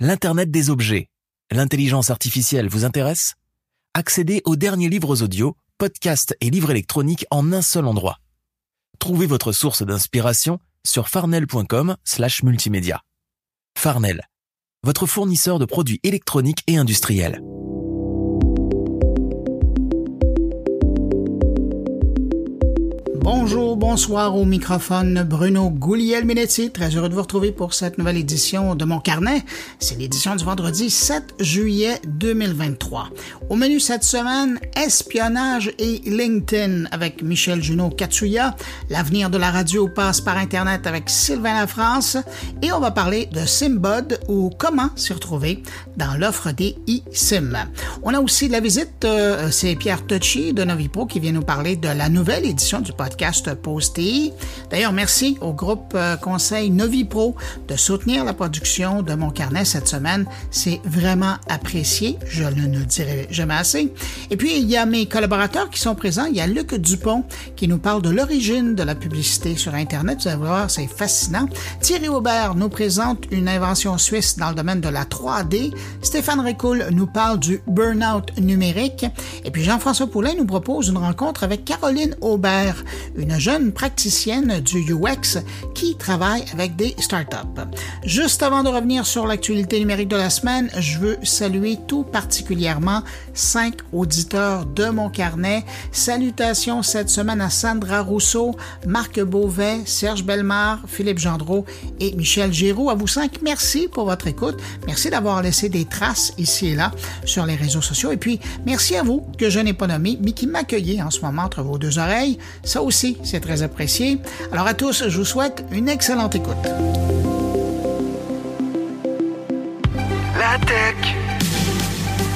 L'Internet des objets, l'intelligence artificielle vous intéresse? Accédez aux derniers livres audio, podcasts et livres électroniques en un seul endroit. Trouvez votre source d'inspiration sur farnel.com slash multimédia. Farnel, votre fournisseur de produits électroniques et industriels. Bonjour, bonsoir au microphone Bruno Gouliel-Minetti. Très heureux de vous retrouver pour cette nouvelle édition de mon carnet. C'est l'édition du vendredi 7 juillet 2023. Au menu cette semaine, espionnage et LinkedIn avec Michel Junot Katsuya. L'avenir de la radio passe par Internet avec Sylvain Lafrance. Et on va parler de SimBud ou comment s'y retrouver dans l'offre des eSIM. On a aussi de la visite, euh, c'est Pierre Tucci de Novipro qui vient nous parler de la nouvelle édition du podcast podcast Posté. D'ailleurs, merci au groupe euh, Conseil Novipro de soutenir la production de mon carnet cette semaine. C'est vraiment apprécié. Je ne le dirai jamais assez. Et puis, il y a mes collaborateurs qui sont présents. Il y a Luc Dupont qui nous parle de l'origine de la publicité sur Internet. Vous allez voir, c'est fascinant. Thierry Aubert nous présente une invention suisse dans le domaine de la 3D. Stéphane Ricoul nous parle du burn-out numérique. Et puis Jean-François Poulain nous propose une rencontre avec Caroline Aubert, une jeune praticienne du UX qui travaille avec des startups. Juste avant de revenir sur l'actualité numérique de la semaine, je veux saluer tout particulièrement cinq auditeurs de mon carnet. Salutations cette semaine à Sandra Rousseau, Marc Beauvais, Serge Belmar, Philippe Gendreau et Michel Giroux. À vous cinq, merci pour votre écoute. Merci d'avoir laissé des traces ici et là sur les réseaux sociaux. Et puis, merci à vous que je n'ai pas nommé, mais qui m'accueillez en ce moment entre vos deux oreilles. Ça aussi, c'est très apprécié. Alors à tous, je vous souhaite une excellente écoute. La tech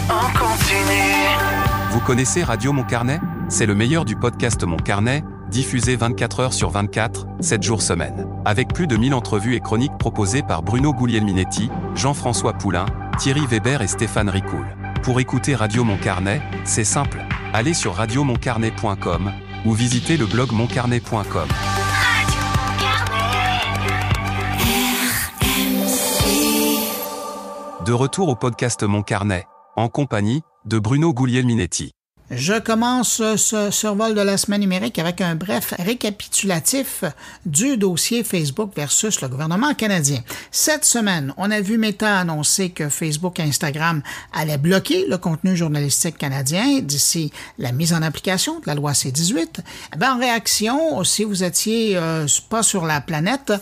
en continue. Vous connaissez Radio Mon Carnet C'est le meilleur du podcast Mon Carnet, diffusé 24 heures sur 24, 7 jours semaine. Avec plus de 1000 entrevues et chroniques proposées par Bruno Guglielminetti, Jean-François Poulain, Thierry Weber et Stéphane Ricoul. Pour écouter Radio Mon Carnet, c'est simple. Allez sur radiomoncarnet.com ou visitez le blog moncarnet.com. De retour au podcast Mon Carnet, en compagnie de Bruno Guglielminetti. Je commence ce survol de la semaine numérique avec un bref récapitulatif du dossier Facebook versus le gouvernement canadien. Cette semaine, on a vu Meta annoncer que Facebook et Instagram allaient bloquer le contenu journalistique canadien d'ici la mise en application de la loi C-18. Eh ben, en réaction, si vous étiez euh, pas sur la planète,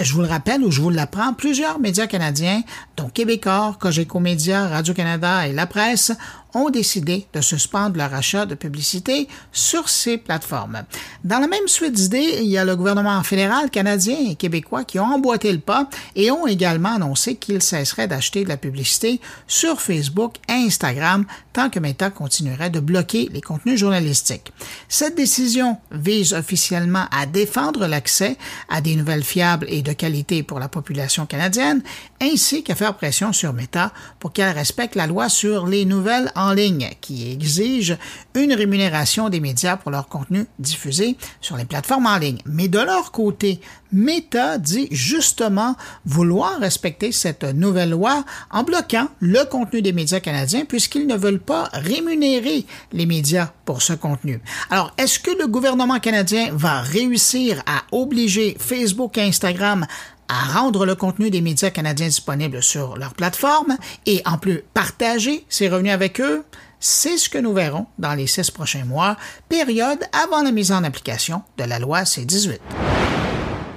je vous le rappelle ou je vous l'apprends, plusieurs médias canadiens, dont Québécois, Cogeco Média, Radio-Canada et La Presse, ont décidé de suspendre leur achat de publicité sur ces plateformes. Dans la même suite d'idées, il y a le gouvernement fédéral canadien et québécois qui ont emboîté le pas et ont également annoncé qu'ils cesseraient d'acheter de la publicité sur Facebook et Instagram tant que Meta continuerait de bloquer les contenus journalistiques. Cette décision vise officiellement à défendre l'accès à des nouvelles fiables et de qualité pour la population canadienne, ainsi qu'à faire pression sur Meta pour qu'elle respecte la loi sur les nouvelles en ligne qui exige une rémunération des médias pour leur contenu diffusé sur les plateformes en ligne. Mais de leur côté, Meta dit justement vouloir respecter cette nouvelle loi en bloquant le contenu des médias canadiens puisqu'ils ne veulent pas rémunérer les médias pour ce contenu. Alors, est-ce que le gouvernement canadien va réussir à obliger Facebook et Instagram à rendre le contenu des médias canadiens disponible sur leur plateforme et en plus partager ses revenus avec eux? C'est ce que nous verrons dans les six prochains mois, période avant la mise en application de la loi C-18.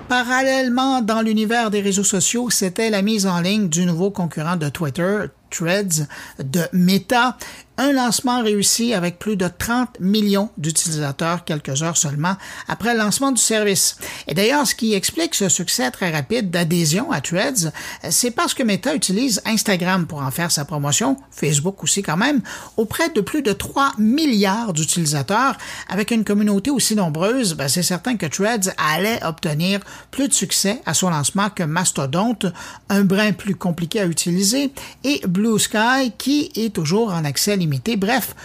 Parallèlement, dans l'univers des réseaux sociaux, c'était la mise en ligne du nouveau concurrent de Twitter, Threads, de Meta, un lancement réussi avec plus de 30 millions d'utilisateurs quelques heures seulement après le lancement du service. Et d'ailleurs, ce qui explique ce succès très rapide d'adhésion à Threads, c'est parce que Meta utilise Instagram pour en faire sa promotion, Facebook aussi quand même, auprès de plus de 3 milliards d'utilisateurs. Avec une communauté aussi nombreuse, ben c'est certain que Threads allait obtenir plus de succès à son lancement que Mastodon, un brin plus compliqué à utiliser, et Blue Sky qui est toujours en accès limité. Bref,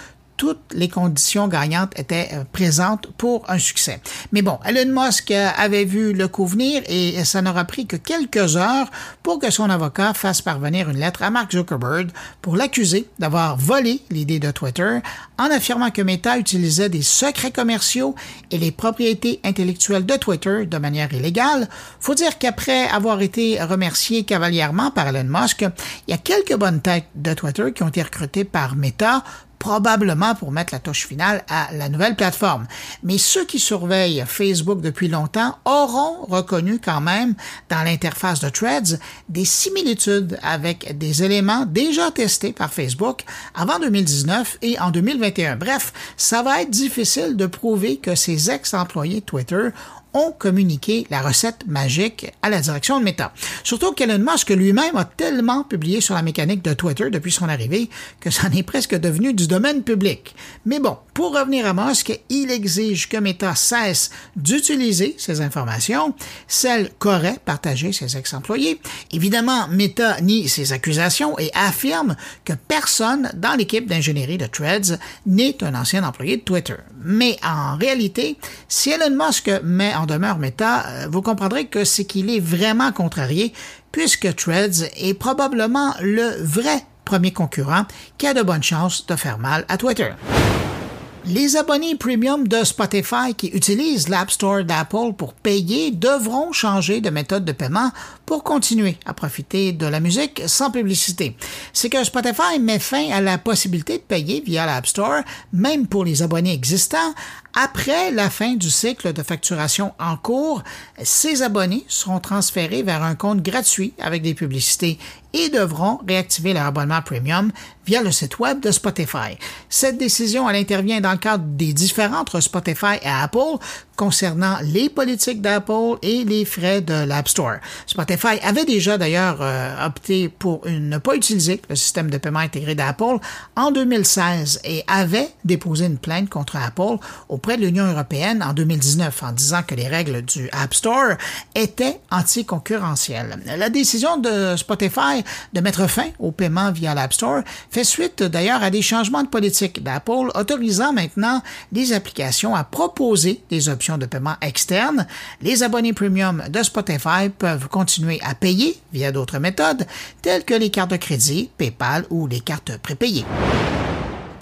toutes les conditions gagnantes étaient euh, présentes pour un succès. Mais bon, Elon Musk euh, avait vu le coup venir et ça n'aura pris que quelques heures pour que son avocat fasse parvenir une lettre à Mark Zuckerberg pour l'accuser d'avoir volé l'idée de Twitter en affirmant que Meta utilisait des secrets commerciaux et les propriétés intellectuelles de Twitter de manière illégale. Faut dire qu'après avoir été remercié cavalièrement par Elon Musk, il y a quelques bonnes têtes de Twitter qui ont été recrutées par Meta probablement pour mettre la touche finale à la nouvelle plateforme. Mais ceux qui surveillent Facebook depuis longtemps auront reconnu quand même dans l'interface de Threads des similitudes avec des éléments déjà testés par Facebook avant 2019 et en 2021. Bref, ça va être difficile de prouver que ces ex-employés Twitter ont communiqué la recette magique à la direction de Meta. Surtout qu'Elon Musk lui-même a tellement publié sur la mécanique de Twitter depuis son arrivée que ça en est presque devenu du domaine public. Mais bon, pour revenir à Musk, il exige que Meta cesse d'utiliser ces informations, celles qu'auraient partagées ses ex-employés. Évidemment, Meta nie ces accusations et affirme que personne dans l'équipe d'ingénierie de Threads n'est un ancien employé de Twitter. Mais en réalité, si Elon Musk met demeure Meta, euh, vous comprendrez que c'est qu'il est vraiment contrarié puisque Threads est probablement le vrai premier concurrent qui a de bonnes chances de faire mal à Twitter. Les abonnés premium de Spotify qui utilisent l'App Store d'Apple pour payer devront changer de méthode de paiement pour continuer à profiter de la musique sans publicité. C'est que Spotify met fin à la possibilité de payer via l'App Store, même pour les abonnés existants, après la fin du cycle de facturation en cours, ces abonnés seront transférés vers un compte gratuit avec des publicités et devront réactiver leur abonnement premium via le site web de Spotify. Cette décision, elle intervient dans le cadre des différends entre Spotify et Apple concernant les politiques d'Apple et les frais de l'App Store. Spotify avait déjà d'ailleurs euh, opté pour ne pas utiliser le système de paiement intégré d'Apple en 2016 et avait déposé une plainte contre Apple auprès de l'Union européenne en 2019 en disant que les règles du App Store étaient anticoncurrentielles. La décision de Spotify de mettre fin au paiement via l'App Store fait suite d'ailleurs à des changements de politique d'Apple autorisant maintenant les applications à proposer des options de paiement externe, les abonnés premium de Spotify peuvent continuer à payer via d'autres méthodes telles que les cartes de crédit, PayPal ou les cartes prépayées.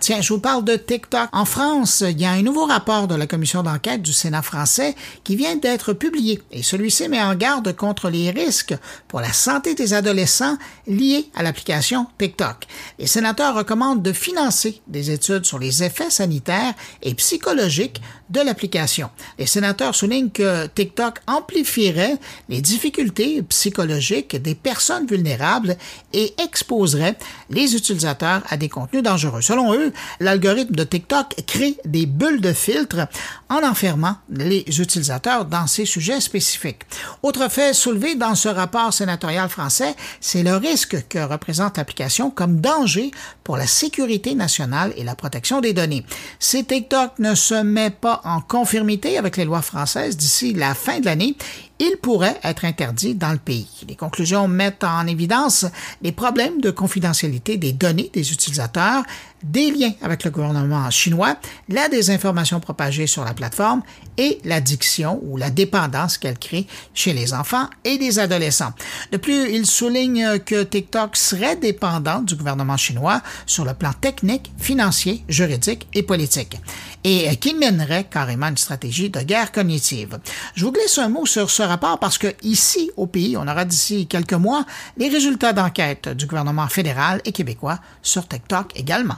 Tiens, je vous parle de TikTok. En France, il y a un nouveau rapport de la commission d'enquête du Sénat français qui vient d'être publié et celui-ci met en garde contre les risques pour la santé des adolescents liés à l'application TikTok. Les sénateurs recommandent de financer des études sur les effets sanitaires et psychologiques de l'application. Les sénateurs soulignent que TikTok amplifierait les difficultés psychologiques des personnes vulnérables et exposerait les utilisateurs à des contenus dangereux. Selon eux, l'algorithme de TikTok crée des bulles de filtre en enfermant les utilisateurs dans ces sujets spécifiques. Autre fait soulevé dans ce rapport sénatorial français, c'est le risque que représente l'application comme danger pour la sécurité nationale et la protection des données. Si TikTok ne se met pas en conformité avec les lois françaises d'ici la fin de l'année, il pourrait être interdit dans le pays. Les conclusions mettent en évidence les problèmes de confidentialité des données des utilisateurs, des liens avec le gouvernement chinois, la désinformation propagée sur la plateforme et l'addiction ou la dépendance qu'elle crée chez les enfants et les adolescents. De plus, il souligne que TikTok serait dépendant du gouvernement chinois sur le plan technique, financier, juridique et politique et qu'il mènerait carrément une stratégie de guerre cognitive. Je vous glisse un mot sur ce parce que ici, au pays, on aura d'ici quelques mois les résultats d'enquête du gouvernement fédéral et québécois sur TikTok également.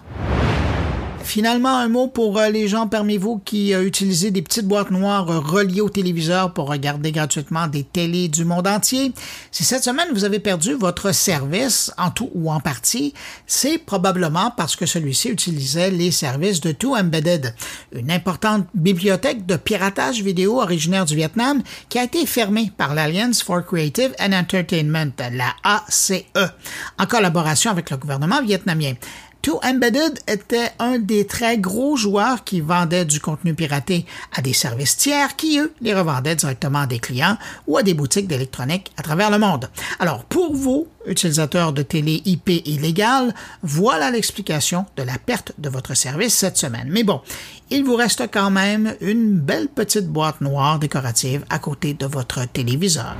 Finalement, un mot pour euh, les gens parmi vous qui euh, utilisent des petites boîtes noires euh, reliées au téléviseur pour regarder gratuitement des télés du monde entier. Si cette semaine vous avez perdu votre service en tout ou en partie, c'est probablement parce que celui-ci utilisait les services de Two Embedded, une importante bibliothèque de piratage vidéo originaire du Vietnam qui a été fermée par l'Alliance for Creative and Entertainment, la ACE, en collaboration avec le gouvernement vietnamien. Two Embedded était un des très gros joueurs qui vendait du contenu piraté à des services tiers qui, eux, les revendaient directement à des clients ou à des boutiques d'électronique à travers le monde. Alors, pour vous, utilisateurs de télé IP illégale, voilà l'explication de la perte de votre service cette semaine. Mais bon, il vous reste quand même une belle petite boîte noire décorative à côté de votre téléviseur.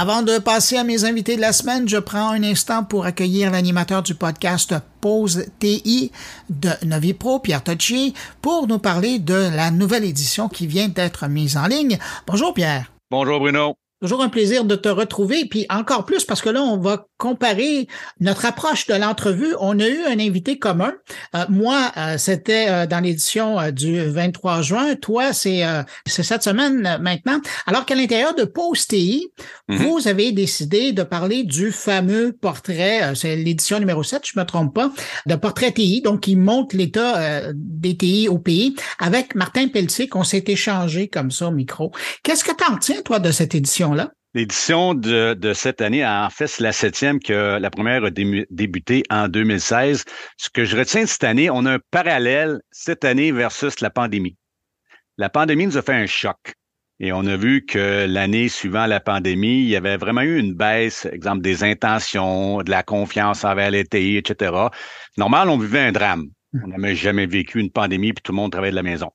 Avant de passer à mes invités de la semaine, je prends un instant pour accueillir l'animateur du podcast Pause TI de Novipro, Pierre Tocci, pour nous parler de la nouvelle édition qui vient d'être mise en ligne. Bonjour Pierre. Bonjour Bruno. Toujours un plaisir de te retrouver, puis encore plus parce que là, on va comparer notre approche de l'entrevue. On a eu un invité commun. Euh, moi, euh, c'était euh, dans l'édition du 23 juin. Toi, c'est cette semaine maintenant. Alors qu'à l'intérieur de PostTI, mm-hmm. vous avez décidé de parler du fameux portrait, c'est l'édition numéro 7, je me trompe pas, de portrait TI, donc qui montre l'état des TI au pays, avec Martin Pelletier, qu'on s'est échangé comme ça au micro. Qu'est-ce que tu en tiens, toi, de cette édition? L'édition de, cette année, en fait, c'est la septième que la première a débuté en 2016. Ce que je retiens de cette année, on a un parallèle cette année versus la pandémie. La pandémie nous a fait un choc. Et on a vu que l'année suivant la pandémie, il y avait vraiment eu une baisse, exemple, des intentions, de la confiance envers les TI, etc. Normal, on vivait un drame. On n'avait jamais vécu une pandémie, puis tout le monde travaillait de la maison.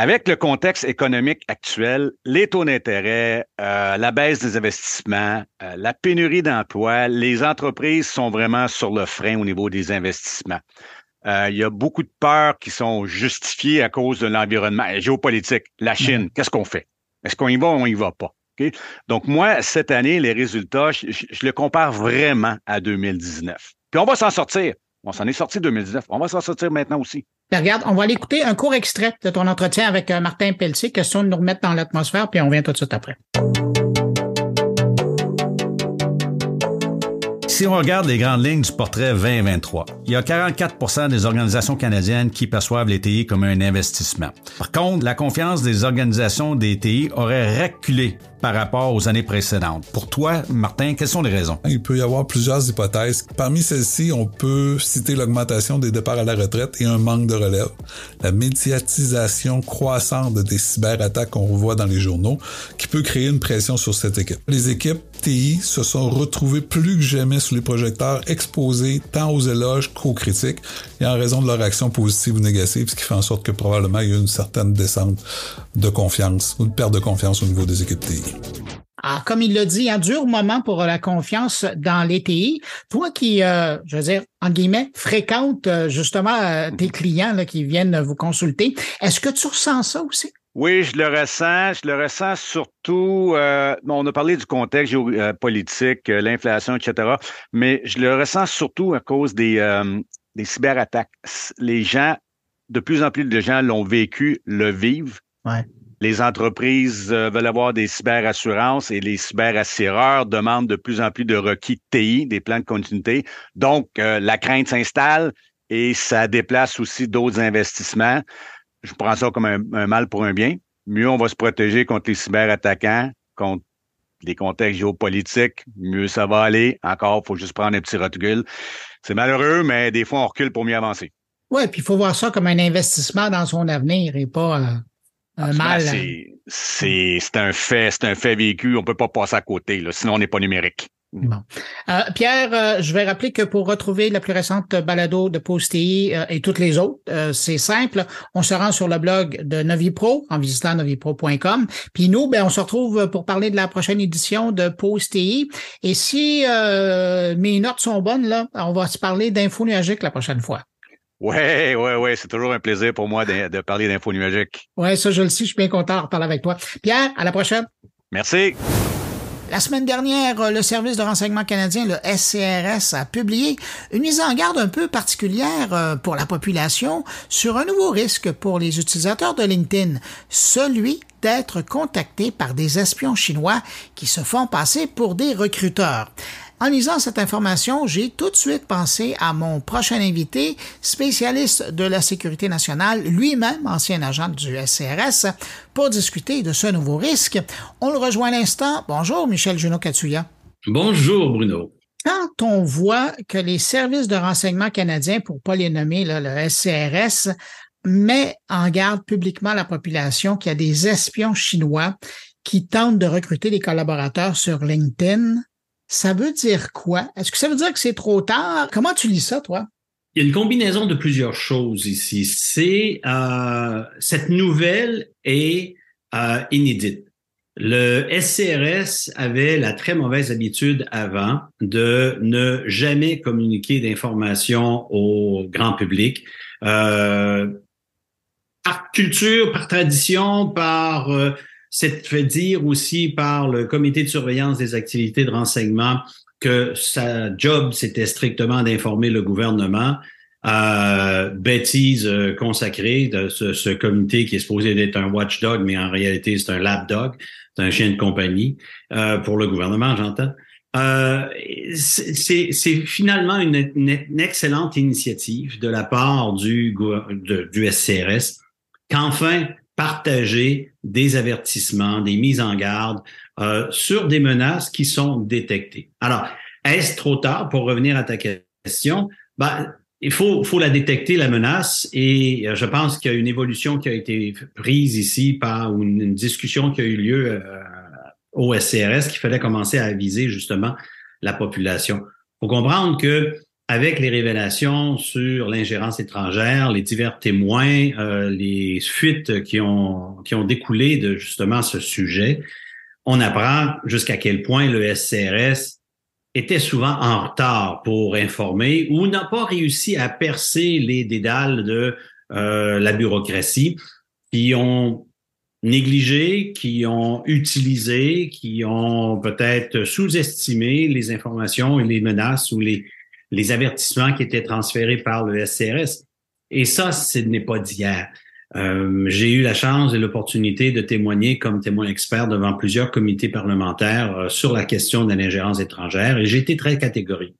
Avec le contexte économique actuel, les taux d'intérêt, euh, la baisse des investissements, euh, la pénurie d'emplois, les entreprises sont vraiment sur le frein au niveau des investissements. Euh, il y a beaucoup de peurs qui sont justifiées à cause de l'environnement géopolitique. La Chine, qu'est-ce qu'on fait? Est-ce qu'on y va ou on y va pas? Donc, moi, cette année, les résultats, je, je le compare vraiment à 2019. Puis on va s'en sortir. On s'en est sorti 2019. On va s'en sortir maintenant aussi. Ben, regarde, on va aller écouter un court extrait de ton entretien avec euh, Martin Pelletier, question de nous remettre dans l'atmosphère, puis on vient tout de suite après. Si on regarde les grandes lignes du portrait 2023, il y a 44% des organisations canadiennes qui perçoivent les TI comme un investissement. Par contre, la confiance des organisations des TI aurait reculé par rapport aux années précédentes. Pour toi, Martin, quelles sont les raisons? Il peut y avoir plusieurs hypothèses. Parmi celles-ci, on peut citer l'augmentation des départs à la retraite et un manque de relève, la médiatisation croissante des cyberattaques qu'on voit dans les journaux, qui peut créer une pression sur cette équipe. Les équipes TI se sont retrouvées plus que jamais sous les projecteurs, exposées tant aux éloges qu'aux critiques, et en raison de leur action positive ou négative, ce qui fait en sorte que probablement il y a une certaine descente de confiance ou de perte de confiance au niveau des équipes TI. Ah, comme il l'a dit, un dur moment pour la confiance dans les TI. Toi qui, euh, je veux dire, en guillemets, fréquente euh, justement euh, tes clients là, qui viennent vous consulter, est-ce que tu ressens ça aussi? Oui, je le ressens. Je le ressens surtout. on a parlé du contexte géopolitique, l'inflation, etc. Mais je le ressens surtout à cause des, des cyberattaques. Les gens, de plus en plus de gens l'ont vécu, le vivent. Ouais. Les entreprises euh, veulent avoir des cyberassurances et les cyberassureurs demandent de plus en plus de requis TI, des plans de continuité. Donc, euh, la crainte s'installe et ça déplace aussi d'autres investissements. Je prends ça comme un, mal pour un bien. Mieux on va se protéger contre les cyberattaquants, contre les contextes géopolitiques, mieux ça va aller. Encore, il faut juste prendre un petit recul. C'est malheureux, mais des fois, on recule pour mieux avancer. Oui, puis il faut voir ça comme un investissement dans son avenir et pas euh, un mal. C'est un fait, c'est un fait vécu. On peut pas passer à côté, là, sinon on n'est pas numérique. Bon. Euh, Pierre, euh, je vais rappeler que pour retrouver la plus récente balado de Postéi euh, et toutes les autres, c'est simple. On se rend sur le blog de Novipro en visitant novipro.com. Puis nous, ben, on se retrouve pour parler de la prochaine édition de Postéi. Et si mes notes sont bonnes, là, on va se parler d'info nuagique la prochaine fois. Oui, oui, oui, c'est toujours un plaisir pour moi de, parler d'info nuagique. Oui, ça, je le sais, je suis bien content de reparler avec toi. Pierre, à la prochaine. Merci. La semaine dernière, le service de renseignement canadien, le SCRS, a publié une mise en garde un peu particulière euh, pour la population sur un nouveau risque pour les utilisateurs de LinkedIn, celui d'être contactés par des espions chinois qui se font passer pour des recruteurs. En lisant cette information, j'ai tout de suite pensé à mon prochain invité, spécialiste de la sécurité nationale, lui-même ancien agent du SCRS, pour discuter de ce nouveau risque. On le rejoint à l'instant. Bonjour, Michel Junot Katsuya. Bonjour, Bruno. quand on voit que les services de renseignement canadiens, pour pas les nommer, là, le SCRS, met en garde publiquement la population qu'il y a des espions chinois qui tentent de recruter des collaborateurs sur LinkedIn, ça veut dire quoi? Est-ce que ça veut dire que c'est trop tard? Comment tu lis ça, toi? Il y a une combinaison de plusieurs choses ici. C'est euh, cette nouvelle est euh, inédite. Le SCRS avait la très mauvaise habitude avant de ne jamais communiquer d'informations au grand public. Euh, par culture, par tradition, par euh, c'est fait dire aussi par le comité de surveillance des activités de renseignement que sa job, c'était strictement d'informer le gouvernement. Euh, bêtise euh, consacrée de ce, comité qui est supposé être un watchdog, mais en réalité, c'est un lapdog, c'est un chien de compagnie euh, pour le gouvernement, j'entends. Euh, c'est finalement une, excellente initiative de la part du, du SCRS qu'enfin partager des avertissements, des mises en garde euh, sur des menaces qui sont détectées. Alors, est-ce trop tard pour revenir à ta question? Ben, il faut, faut la détecter, la menace, et euh, je pense qu'il y a une évolution qui a été prise ici par une, discussion qui a eu lieu euh, au SCRS qu'il fallait commencer à aviser justement la population. Faut comprendre que avec les révélations sur l'ingérence étrangère, les divers témoins, euh, les fuites qui ont, qui ont découlé de justement ce sujet, on apprend jusqu'à quel point le SCRS était souvent en retard pour informer ou n'a pas réussi à percer les dédales de euh, la bureaucratie qui ont négligé, qui ont utilisé, qui ont peut-être sous-estimé les informations et les menaces ou les, les avertissements qui étaient transférés par le SCRS. Et ça, ce n'est pas d'hier. Euh, j'ai eu la chance et l'opportunité de témoigner comme témoin expert devant plusieurs comités parlementaires euh, sur la question de l'ingérence étrangère et j'ai été très catégorique.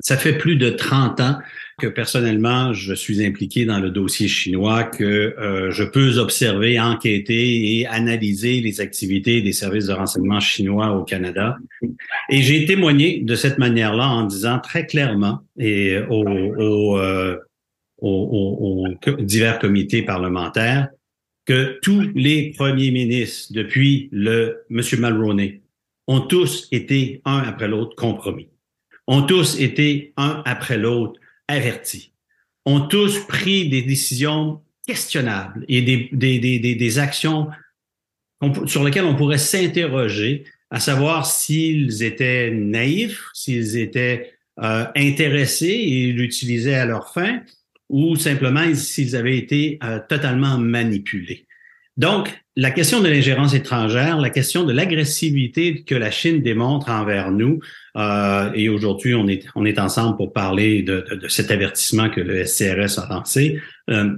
Ça fait plus de 30 ans que personnellement, je suis impliqué dans le dossier chinois, que euh, je peux observer, enquêter et analyser les activités des services de renseignement chinois au Canada. Et j'ai témoigné de cette manière-là en disant très clairement et au, au aux, divers comités parlementaires que tous les premiers ministres depuis le M. Mulroney ont tous été un après l'autre compromis, ont tous été un après l'autre avertis, ont tous pris des décisions questionnables et des, actions sur lesquelles on pourrait s'interroger, à savoir s'ils étaient naïfs, s'ils étaient euh, intéressés et l'utilisaient à leur fin, ou simplement s'ils avaient été euh, totalement manipulés. Donc, la question de l'ingérence étrangère, la question de l'agressivité que la Chine démontre envers nous, euh, et aujourd'hui on est, on est ensemble pour parler de, de, cet avertissement que le SCRS a lancé, euh,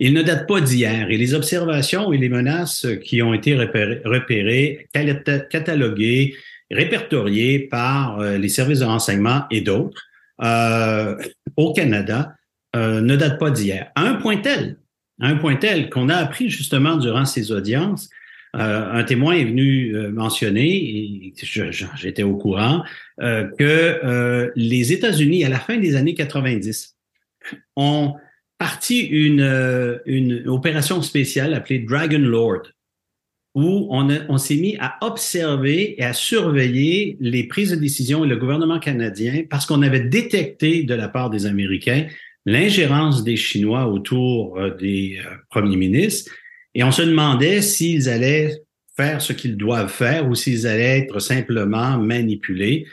il ne date pas d'hier et les observations et les menaces qui ont été repérées, cataloguées, répertoriées par euh, les services de renseignement et d'autres euh, au Canada euh, ne date pas d'hier. À un point tel, un point tel qu'on a appris justement durant ces audiences, euh, un témoin est venu euh, mentionner, et j'étais au courant, que les États-Unis, à la fin des années 90, ont parti une, opération spéciale appelée Dragon Lord, où on s'est mis à observer et à surveiller les prises de décision et le gouvernement canadien parce qu'on avait détecté de la part des Américains l'ingérence des Chinois autour euh, des euh, premiers ministres et on se demandait s'ils allaient faire ce qu'ils doivent faire ou s'ils allaient être simplement manipulés.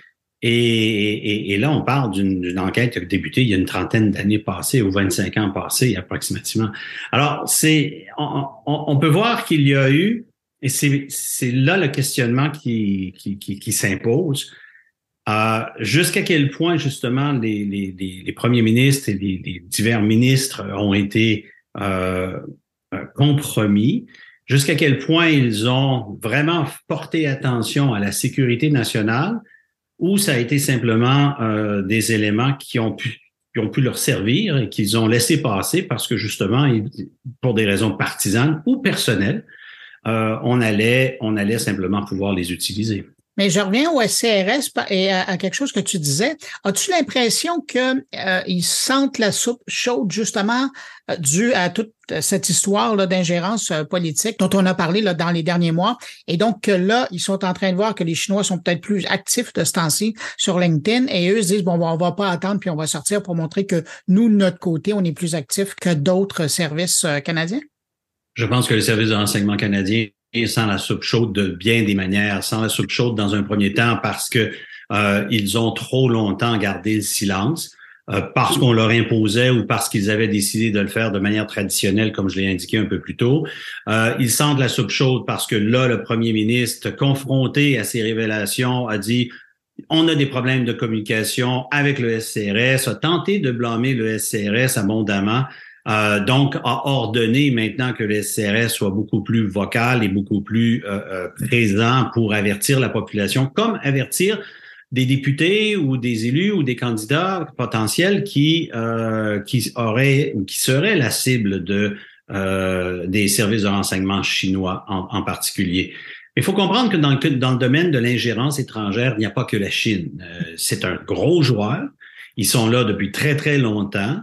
Et, là, on parle d'une enquête qui a débuté il y a une trentaine d'années passées ou 25 ans passés approximativement. Alors, c'est on, peut voir qu'il y a eu, et c'est là le questionnement qui, qui s'impose, euh, jusqu'à quel point, justement, les, premiers ministres et les, divers ministres ont été euh, euh, compromis, jusqu'à quel point ils ont vraiment porté attention à la sécurité nationale, ou ça a été simplement des éléments qui ont pu leur servir et qu'ils ont laissé passer parce que justement, pour des raisons partisanes ou personnelles, on allait simplement pouvoir les utiliser? Mais je reviens au SCRS et à, quelque chose que tu disais. As-tu l'impression qu'ils euh, sentent la soupe chaude justement euh, due à toute cette histoire d'ingérence euh, politique dont on a parlé là, dans les derniers mois? Et donc là ils sont en train de voir que les Chinois sont peut-être plus actifs de ce temps-ci sur LinkedIn et eux se disent bon on va pas attendre puis on va sortir pour montrer que nous de notre côté on est plus actifs que d'autres services canadiens? Je pense que les services de renseignement canadiens sans la soupe chaude de bien des manières, sans la soupe chaude dans un premier temps parce que euh, ils ont trop longtemps gardé le silence, euh, parce qu'on leur imposait ou parce qu'ils avaient décidé de le faire de manière traditionnelle, comme je l'ai indiqué un peu plus tôt. Euh, ils sentent la soupe chaude parce que là, le premier ministre, confronté à ces révélations, a dit on a des problèmes de communication avec le SCRS, a tenté de blâmer le SCRS abondamment. Euh, donc, a ordonné maintenant que le SCRS soit beaucoup plus vocal et beaucoup plus euh, euh, présent pour avertir la population, comme avertir des députés ou des élus ou des candidats potentiels qui qui auraient ou qui seraient la cible de des services de renseignement chinois en, particulier. Il faut comprendre que dans, dans le domaine de l'ingérence étrangère, il n'y a pas que la Chine. c'est un gros joueur. Ils sont là depuis très, très longtemps.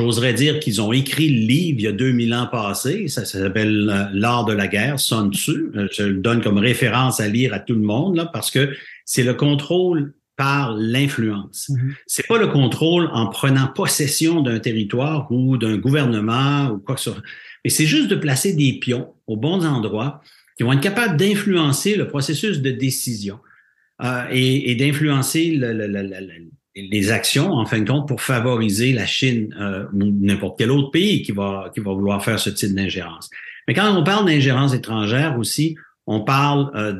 J'oserais dire qu'ils ont écrit le livre il y a 2000 ans passés. Ça, s'appelle euh, L'art de la guerre, Sun Tzu. Euh, je le donne comme référence à lire à tout le monde là, parce que c'est le contrôle par l'influence. Mm-hmm. C'est pas le contrôle en prenant possession d'un territoire ou d'un gouvernement ou quoi que ce soit. Mais c'est juste de placer des pions aux bons endroits qui vont être capables d'influencer le processus de décision euh, et, et d'influencer le, le, le, les actions, en fin de compte, pour favoriser la Chine euh, ou n'importe quel autre pays qui va, qui va vouloir faire ce type d'ingérence. Mais quand on parle d'ingérence étrangère aussi, on parle euh,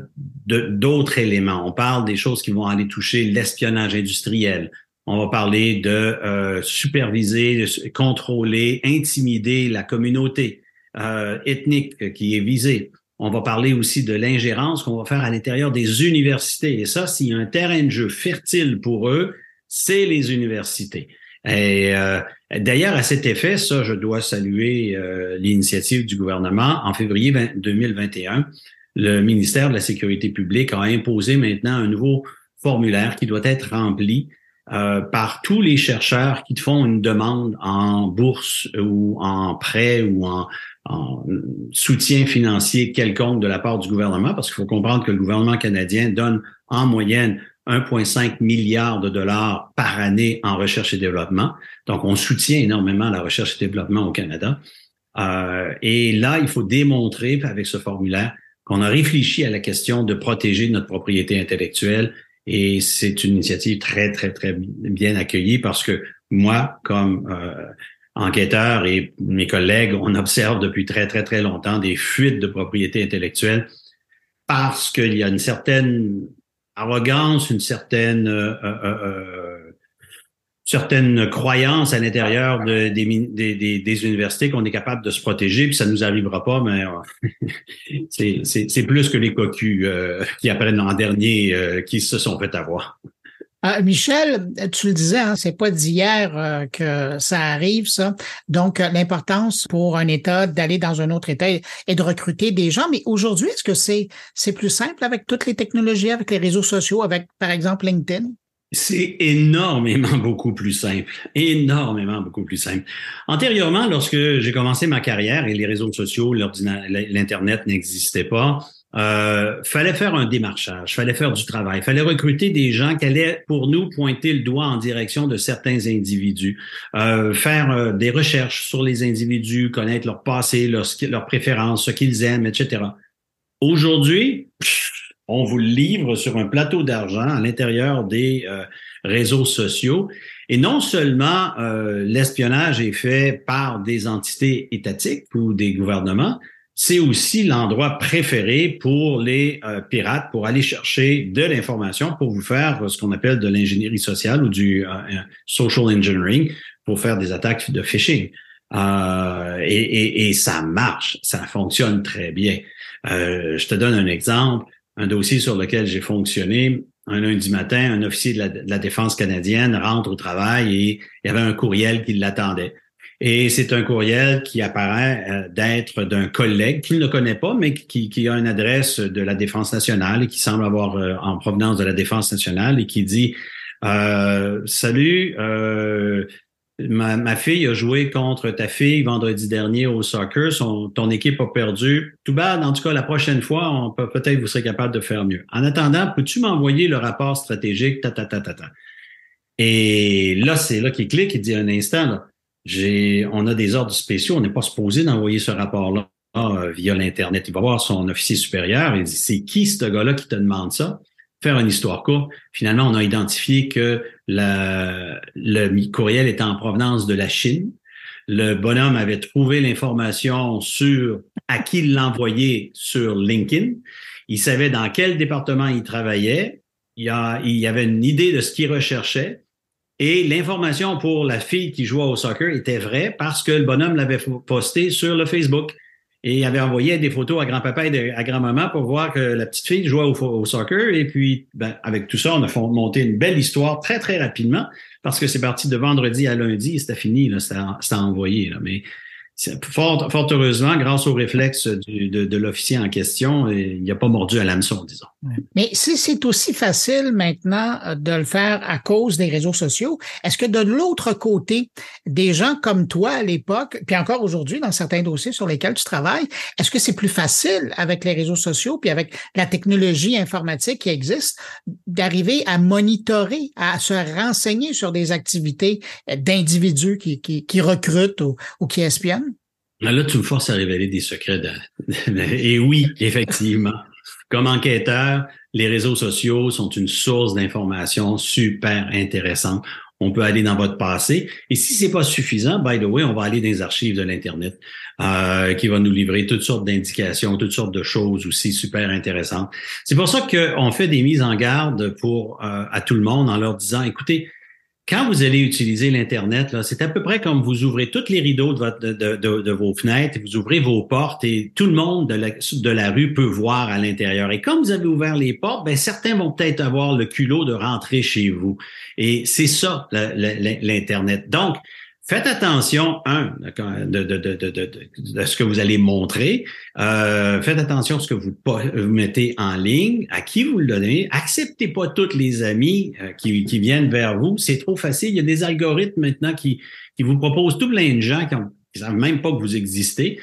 d'autres éléments. On parle des choses qui vont aller toucher l'espionnage industriel. On va parler de euh, superviser, de contrôler, intimider la communauté euh, ethnique qui est visée. On va parler aussi de l'ingérence qu'on va faire à l'intérieur des universités. Et ça, s'il y a un terrain de jeu fertile pour eux, c'est les universités. Et euh, d'ailleurs, à cet effet, ça, je dois saluer euh, l'initiative du gouvernement. En février 2021, le ministère de la Sécurité publique a imposé maintenant un nouveau formulaire qui doit être rempli euh, par tous les chercheurs qui font une demande en bourse ou en prêt ou en, en soutien financier quelconque de la part du gouvernement, parce qu'il faut comprendre que le gouvernement canadien donne en moyenne 1,5 milliard de dollars par année en recherche et développement. Donc, on soutient énormément la recherche et développement au Canada. Euh, et là, il faut démontrer avec ce formulaire qu'on a réfléchi à la question de protéger notre propriété intellectuelle. Et c'est une initiative très, très, très bien accueillie parce que moi, comme euh, enquêteur et mes collègues, on observe depuis très, très, très longtemps des fuites de propriété intellectuelle parce qu'il y a une certaine arrogance, une certaine euh, euh, euh, certaine croyance à l'intérieur de, des, des, universités qu'on est capable de se protéger, puis ça nous arrivera pas, mais c'est plus que les cocus qui apprennent en dernier qui se sont fait avoir. Michel, tu le disais, hein, c'est pas d'hier que ça arrive, ça. Donc, l'importance pour un État d'aller dans un autre État et de recruter des gens. Mais aujourd'hui, est-ce que c'est c'est plus simple avec toutes les technologies, avec les réseaux sociaux, avec par exemple LinkedIn? C'est énormément beaucoup plus simple, énormément beaucoup plus simple. Antérieurement, lorsque j'ai commencé ma carrière et les réseaux sociaux, l'Internet n'existait pas, euh, fallait faire un démarchage, fallait faire du travail, fallait recruter des gens qui allaient pour nous pointer le doigt en direction de certains individus, euh, faire euh, des recherches sur les individus, connaître leur passé, leurs préférences, ce qu'ils aiment, etc. Aujourd'hui, on vous livre sur un plateau d'argent à l'intérieur des euh, réseaux sociaux. Et non seulement l'espionnage est fait par des entités étatiques ou des gouvernements, c'est aussi l'endroit préféré pour les euh, pirates pour aller chercher de l'information pour vous faire ce qu'on appelle de l'ingénierie sociale ou du euh, social engineering pour faire des attaques de phishing. Euh, et, ça marche, ça fonctionne très bien. je te donne un exemple, un dossier sur lequel j'ai fonctionné. Un lundi matin, un officier de la défense canadienne rentre au travail et il y avait un courriel qui l'attendait Et c'est un courriel qui apparaît euh, d'être d'un collègue qu'il ne connaît pas, mais qui, qui, a une adresse de la Défense nationale et qui semble avoir euh, en provenance de la Défense nationale et qui dit euh, Salut, euh, ma, ma, fille a joué contre ta fille vendredi dernier au soccer. Son, ton équipe a perdu. Tout bad. En tout cas, la prochaine fois, on peut peut-être vous serez capable de faire mieux. En attendant, peux-tu m'envoyer le rapport stratégique? Ta ta ta ta ta. Et là, c'est là qu'il clique. Il dit un instant. Là, on a des ordres spéciaux, on n'est pas supposé d'envoyer ce rapport-là euh, via l'Internet. Il va voir son officier supérieur, il dit, c'est qui ce gars-là qui te demande ça? Faire une histoire courte. Finalement, on a identifié que le courriel était en provenance de la Chine. Le bonhomme avait trouvé l'information sur à qui l'envoyer sur LinkedIn. Il savait dans quel département il travaillait. Il, il avait une idée de ce qu'il recherchait. Et l'information pour la fille qui jouait au soccer était vraie parce que le bonhomme l'avait posté sur le Facebook. Et avait envoyé des photos à grand-papa et à grand-maman pour voir que la petite fille jouait au, soccer. Et puis, ben, avec tout ça, on a monté une belle histoire très, très rapidement parce que c'est parti de vendredi à lundi et c'était fini, c'était envoyé. Là. Mais Fort, fort, heureusement, grâce au réflexe du, de, de l'officier en question, il n'y a pas mordu à l'hameçon, disons. Mais si c'est aussi facile maintenant euh, de le faire à cause des réseaux sociaux, est-ce que de l'autre côté, des gens comme toi à l'époque, puis encore aujourd'hui dans certains dossiers sur lesquels tu travailles, est-ce que c'est plus facile avec les réseaux sociaux puis avec la technologie informatique qui existe d'arriver à monitorer, à se renseigner sur des activités d'individus qui, qui, qui recrutent ou, ou qui espionnent? Là, tu me forces à révéler des secrets. Et oui, effectivement. Comme enquêteur, les réseaux sociaux sont une source d'informations super intéressante. On peut aller dans votre passé. Et si c'est pas suffisant, by the way, on va aller dans les archives de l'Internet, euh, qui va nous livrer toutes sortes d'indications, toutes sortes de choses aussi super intéressantes. C'est pour ça qu'on fait des mises en garde pour euh, à tout le monde en leur disant, écoutez, quand vous allez utiliser l'Internet, c'est à peu près comme vous ouvrez toutes les rideaux de, vos fenêtres, vous ouvrez vos portes et tout le monde de la, de la rue peut voir à l'intérieur. Et comme vous avez ouvert les portes, ben, certains vont peut-être avoir le culot de rentrer chez vous. Et c'est ça, l'Internet. Donc, Faites attention, un, de, de, de, de, ce que vous allez montrer. Euh, faites attention à ce que vous, vous, mettez en ligne, à qui vous le donnez? Acceptez pas tous les amis euh, qui, qui, viennent vers vous. C'est trop facile. Il y a des algorithmes maintenant qui, qui vous proposent tout plein de gens qui ne savent même pas que vous existez.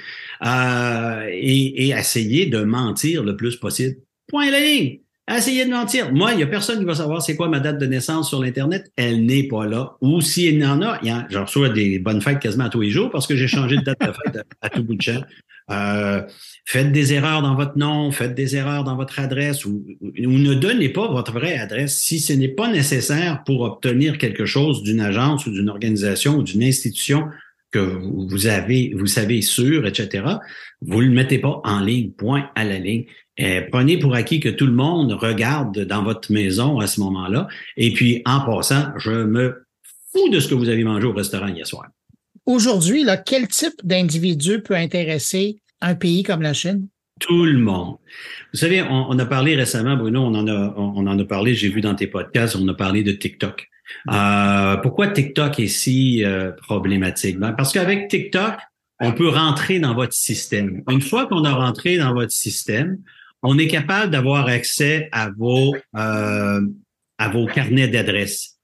Euh, et, et essayez de mentir le plus possible. Point ligne. Essayez de mentir. Moi, il n'y a personne qui va savoir c'est quoi ma date de naissance sur l'Internet. Elle n'est pas là. Ou s'il y en a, j'en reçois des bonnes fêtes quasiment à tous les jours parce que j'ai changé de date de fête à, tout bout de champ. Euh, faites des erreurs dans votre nom, faites des erreurs dans votre adresse ou, ne donnez pas votre vraie adresse si ce n'est pas nécessaire pour obtenir quelque chose d'une agence ou d'une organisation ou d'une institution que vous avez, vous savez sûr, etc. Vous le mettez pas en ligne, point à la ligne. Euh, prenez pour acquis que tout le monde regarde dans votre maison à ce moment-là. Et puis, en passant, je me fous de ce que vous avez mangé au restaurant hier soir. Aujourd'hui, là, quel type d'individu peut intéresser un pays comme la Chine? Tout le monde. Vous savez, on, on a parlé récemment, Bruno, on en a, on, en a parlé, j'ai vu dans tes podcasts, on a parlé de TikTok. Euh, pourquoi TikTok est si euh, problématique? Ben, parce qu'avec TikTok, on peut rentrer dans votre système. Une fois qu'on a rentré dans votre système, on est capable d'avoir accès à vos euh, à vos carnets d'adresses.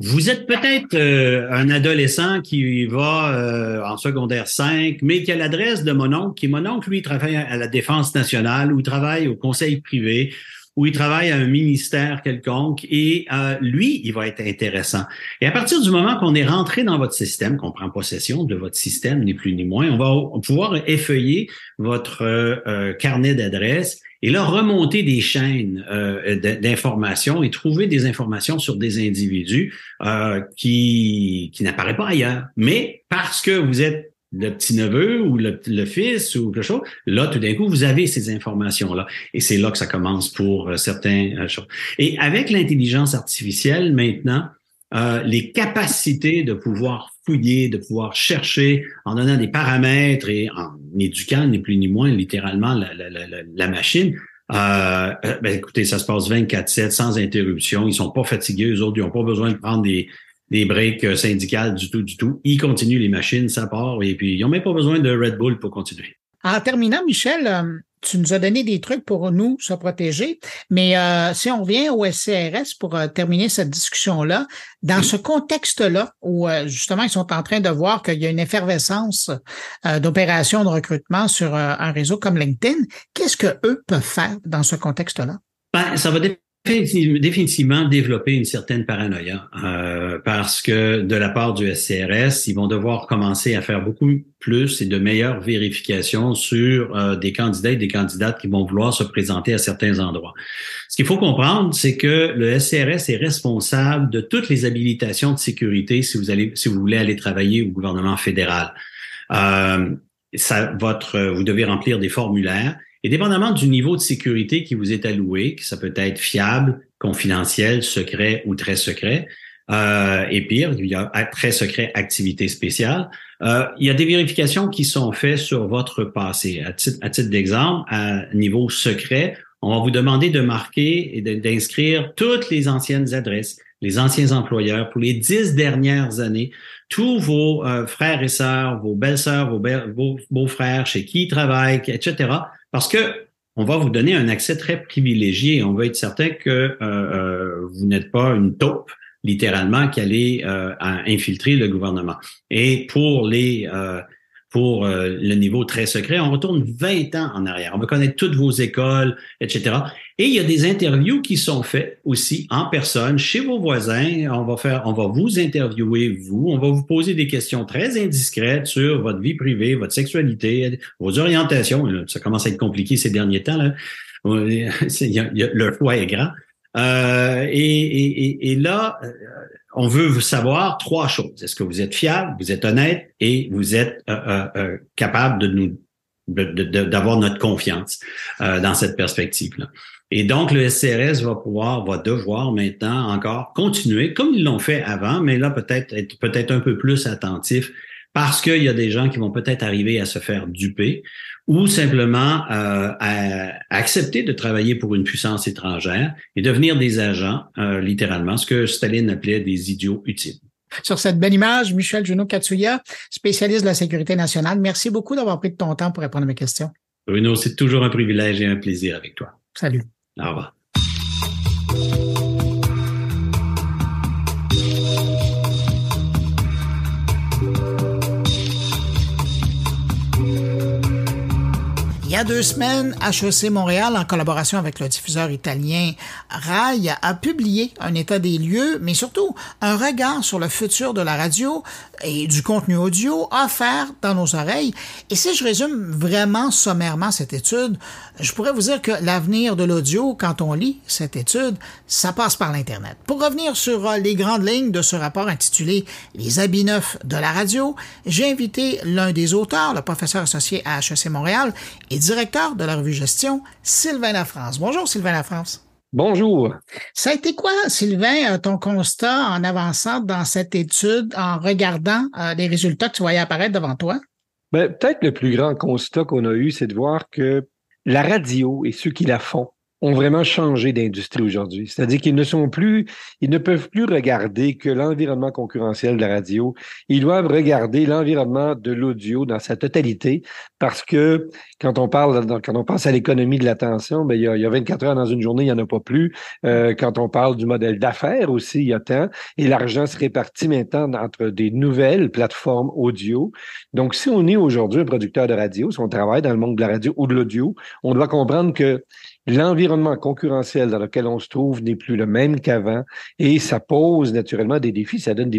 Vous êtes peut-être euh, un adolescent qui va euh, en secondaire 5, mais qui a l'adresse de mon oncle, qui mon oncle, lui, travaille à la Défense nationale ou travaille au conseil privé ou il travaille à un ministère quelconque et euh, lui, il va être intéressant. Et à partir du moment qu'on est rentré dans votre système, qu'on prend possession de votre système, ni plus ni moins, on va pouvoir effeuiller votre euh, carnet d'adresses et là remonter des chaînes euh, d'informations et trouver des informations sur des individus qui, qui n'apparaissent pas ailleurs. Mais parce que vous êtes le petit-neveu ou le, fils ou quelque chose, là, tout d'un coup, vous avez ces informations-là. Et c'est là que ça commence pour euh, certains euh, choses. Et avec l'intelligence artificielle, maintenant, euh, les capacités de pouvoir fouiller, de pouvoir chercher en donnant des paramètres et en éduquant, ni plus ni moins, littéralement, la, la, la, la machine, euh, ben, écoutez, ça se passe 24-7 sans interruption. Ils sont pas fatigués, eux autres, ils n'ont pas besoin de prendre des, des breaks syndicales du tout, du tout. Ils continuent les machines, ça part, et puis ils n'ont même pas besoin de Red Bull pour continuer. En terminant, Michel, euh, tu nous as donné des trucs pour nous se protéger, mais euh, si on revient au SCRS pour euh, terminer cette discussion-là, dans ce contexte-là, où justement ils sont en train de voir qu'il y a une effervescence d'opérations de recrutement sur un réseau comme LinkedIn, qu'est-ce que eux peuvent faire dans ce contexte-là? Ben, ça va dépendre définitivement développer une certaine paranoïa euh, parce que de la part du SCRS, ils vont devoir commencer à faire beaucoup plus et de meilleures vérifications sur euh, des candidats et des candidates qui vont vouloir se présenter à certains endroits. Ce qu'il faut comprendre, c'est que le SCRS est responsable de toutes les habilitations de sécurité si vous allez, si vous voulez aller travailler au gouvernement fédéral. Euh, ça, votre, vous devez remplir des formulaires et dépendamment du niveau de sécurité qui vous est alloué, que ça peut être fiable, confidentiel, secret ou très secret, euh, et pire, il y a très secret activité spéciale, euh, il y a des vérifications qui sont faites sur votre passé. À titre, d'exemple, à niveau secret, on va vous demander de marquer et d'inscrire toutes les anciennes adresses, les anciens employeurs pour les dix dernières années, tous vos euh, frères et sœurs, vos belles-sœurs, vos, beaux-frères, chez qui ils travaillent, etc. Parce que on va vous donner un accès très privilégié. On va être certain que euh, euh, vous n'êtes pas une taupe, littéralement, qui allait euh, infiltrer le gouvernement. Et pour les pour le niveau très secret, on retourne 20 ans en arrière. On va connaître toutes vos écoles, etc. Et il y a des interviews qui sont faites aussi en personne chez vos voisins. On va faire, on va vous interviewer vous. On va vous poser des questions très indiscrètes sur votre vie privée, votre sexualité, vos orientations. Ça commence à être compliqué ces derniers temps. Là. le foie est grand. Euh, et, là, euh, on veut vous savoir trois choses. Est-ce que vous êtes fiable, vous êtes honnête et vous êtes euh, capable de nous d'avoir notre confiance dans cette perspective-là? Et donc, le SCRS va pouvoir, va devoir maintenant encore continuer, comme ils l'ont fait avant, mais là, peut-être être peut-être un peu plus attentif parce qu'il y a des gens qui vont peut-être arriver à se faire duper ou simplement euh, à, accepter de travailler pour une puissance étrangère et devenir des agents, euh, littéralement, ce que Staline appelait des idiots utiles. Sur cette belle image, Michel Junot Katsuya, spécialiste de la sécurité nationale, merci beaucoup d'avoir pris de ton temps pour répondre à mes questions. Bruno, c'est toujours un privilège et un plaisir avec toi. Salut. Au revoir. Y a deux semaines, HEC Montréal, en collaboration avec le diffuseur italien RAI, a publié un état des lieux, mais surtout un regard sur le futur de la radio et du contenu audio offert dans nos oreilles. Et si je résume vraiment sommairement cette étude, je pourrais vous dire que l'avenir de l'audio, quand on lit cette étude, ça passe par l'Internet. Pour revenir sur euh, les grandes lignes de ce rapport intitulé Les habits neufs de la radio, j'ai invité l'un des auteurs, le professeur associé à HEC Montréal et directeur de la revue Gestion, Sylvain Lafrance. Bonjour Sylvain Lafrance. Bonjour. Ça a été quoi, Sylvain, euh, ton constat en avançant dans cette étude, en regardant euh, les résultats que tu voyais apparaître devant toi? Ben, peut-être le plus grand constat qu'on a eu, c'est de voir que la radio et ceux qui la font ont vraiment changé d'industrie aujourd'hui. C'est-à-dire qu'ils ne sont plus, ils ne peuvent plus regarder que l'environnement concurrentiel de la radio. Ils doivent regarder l'environnement de l'audio dans sa totalité parce que quand on parle, quand on pense à l'économie de l'attention, ben, il, y a, il y a 24 heures dans une journée, il n'y en a pas plus. Euh, quand on parle du modèle d'affaires aussi, il y a tant. Et l'argent se répartit maintenant entre des nouvelles plateformes audio. Donc, si on est aujourd'hui un producteur de radio, si on travaille dans le monde de la radio ou de l'audio, on doit comprendre que l'environnement concurrentiel dans lequel on se trouve n'est plus le même qu'avant et ça pose naturellement des défis, ça donne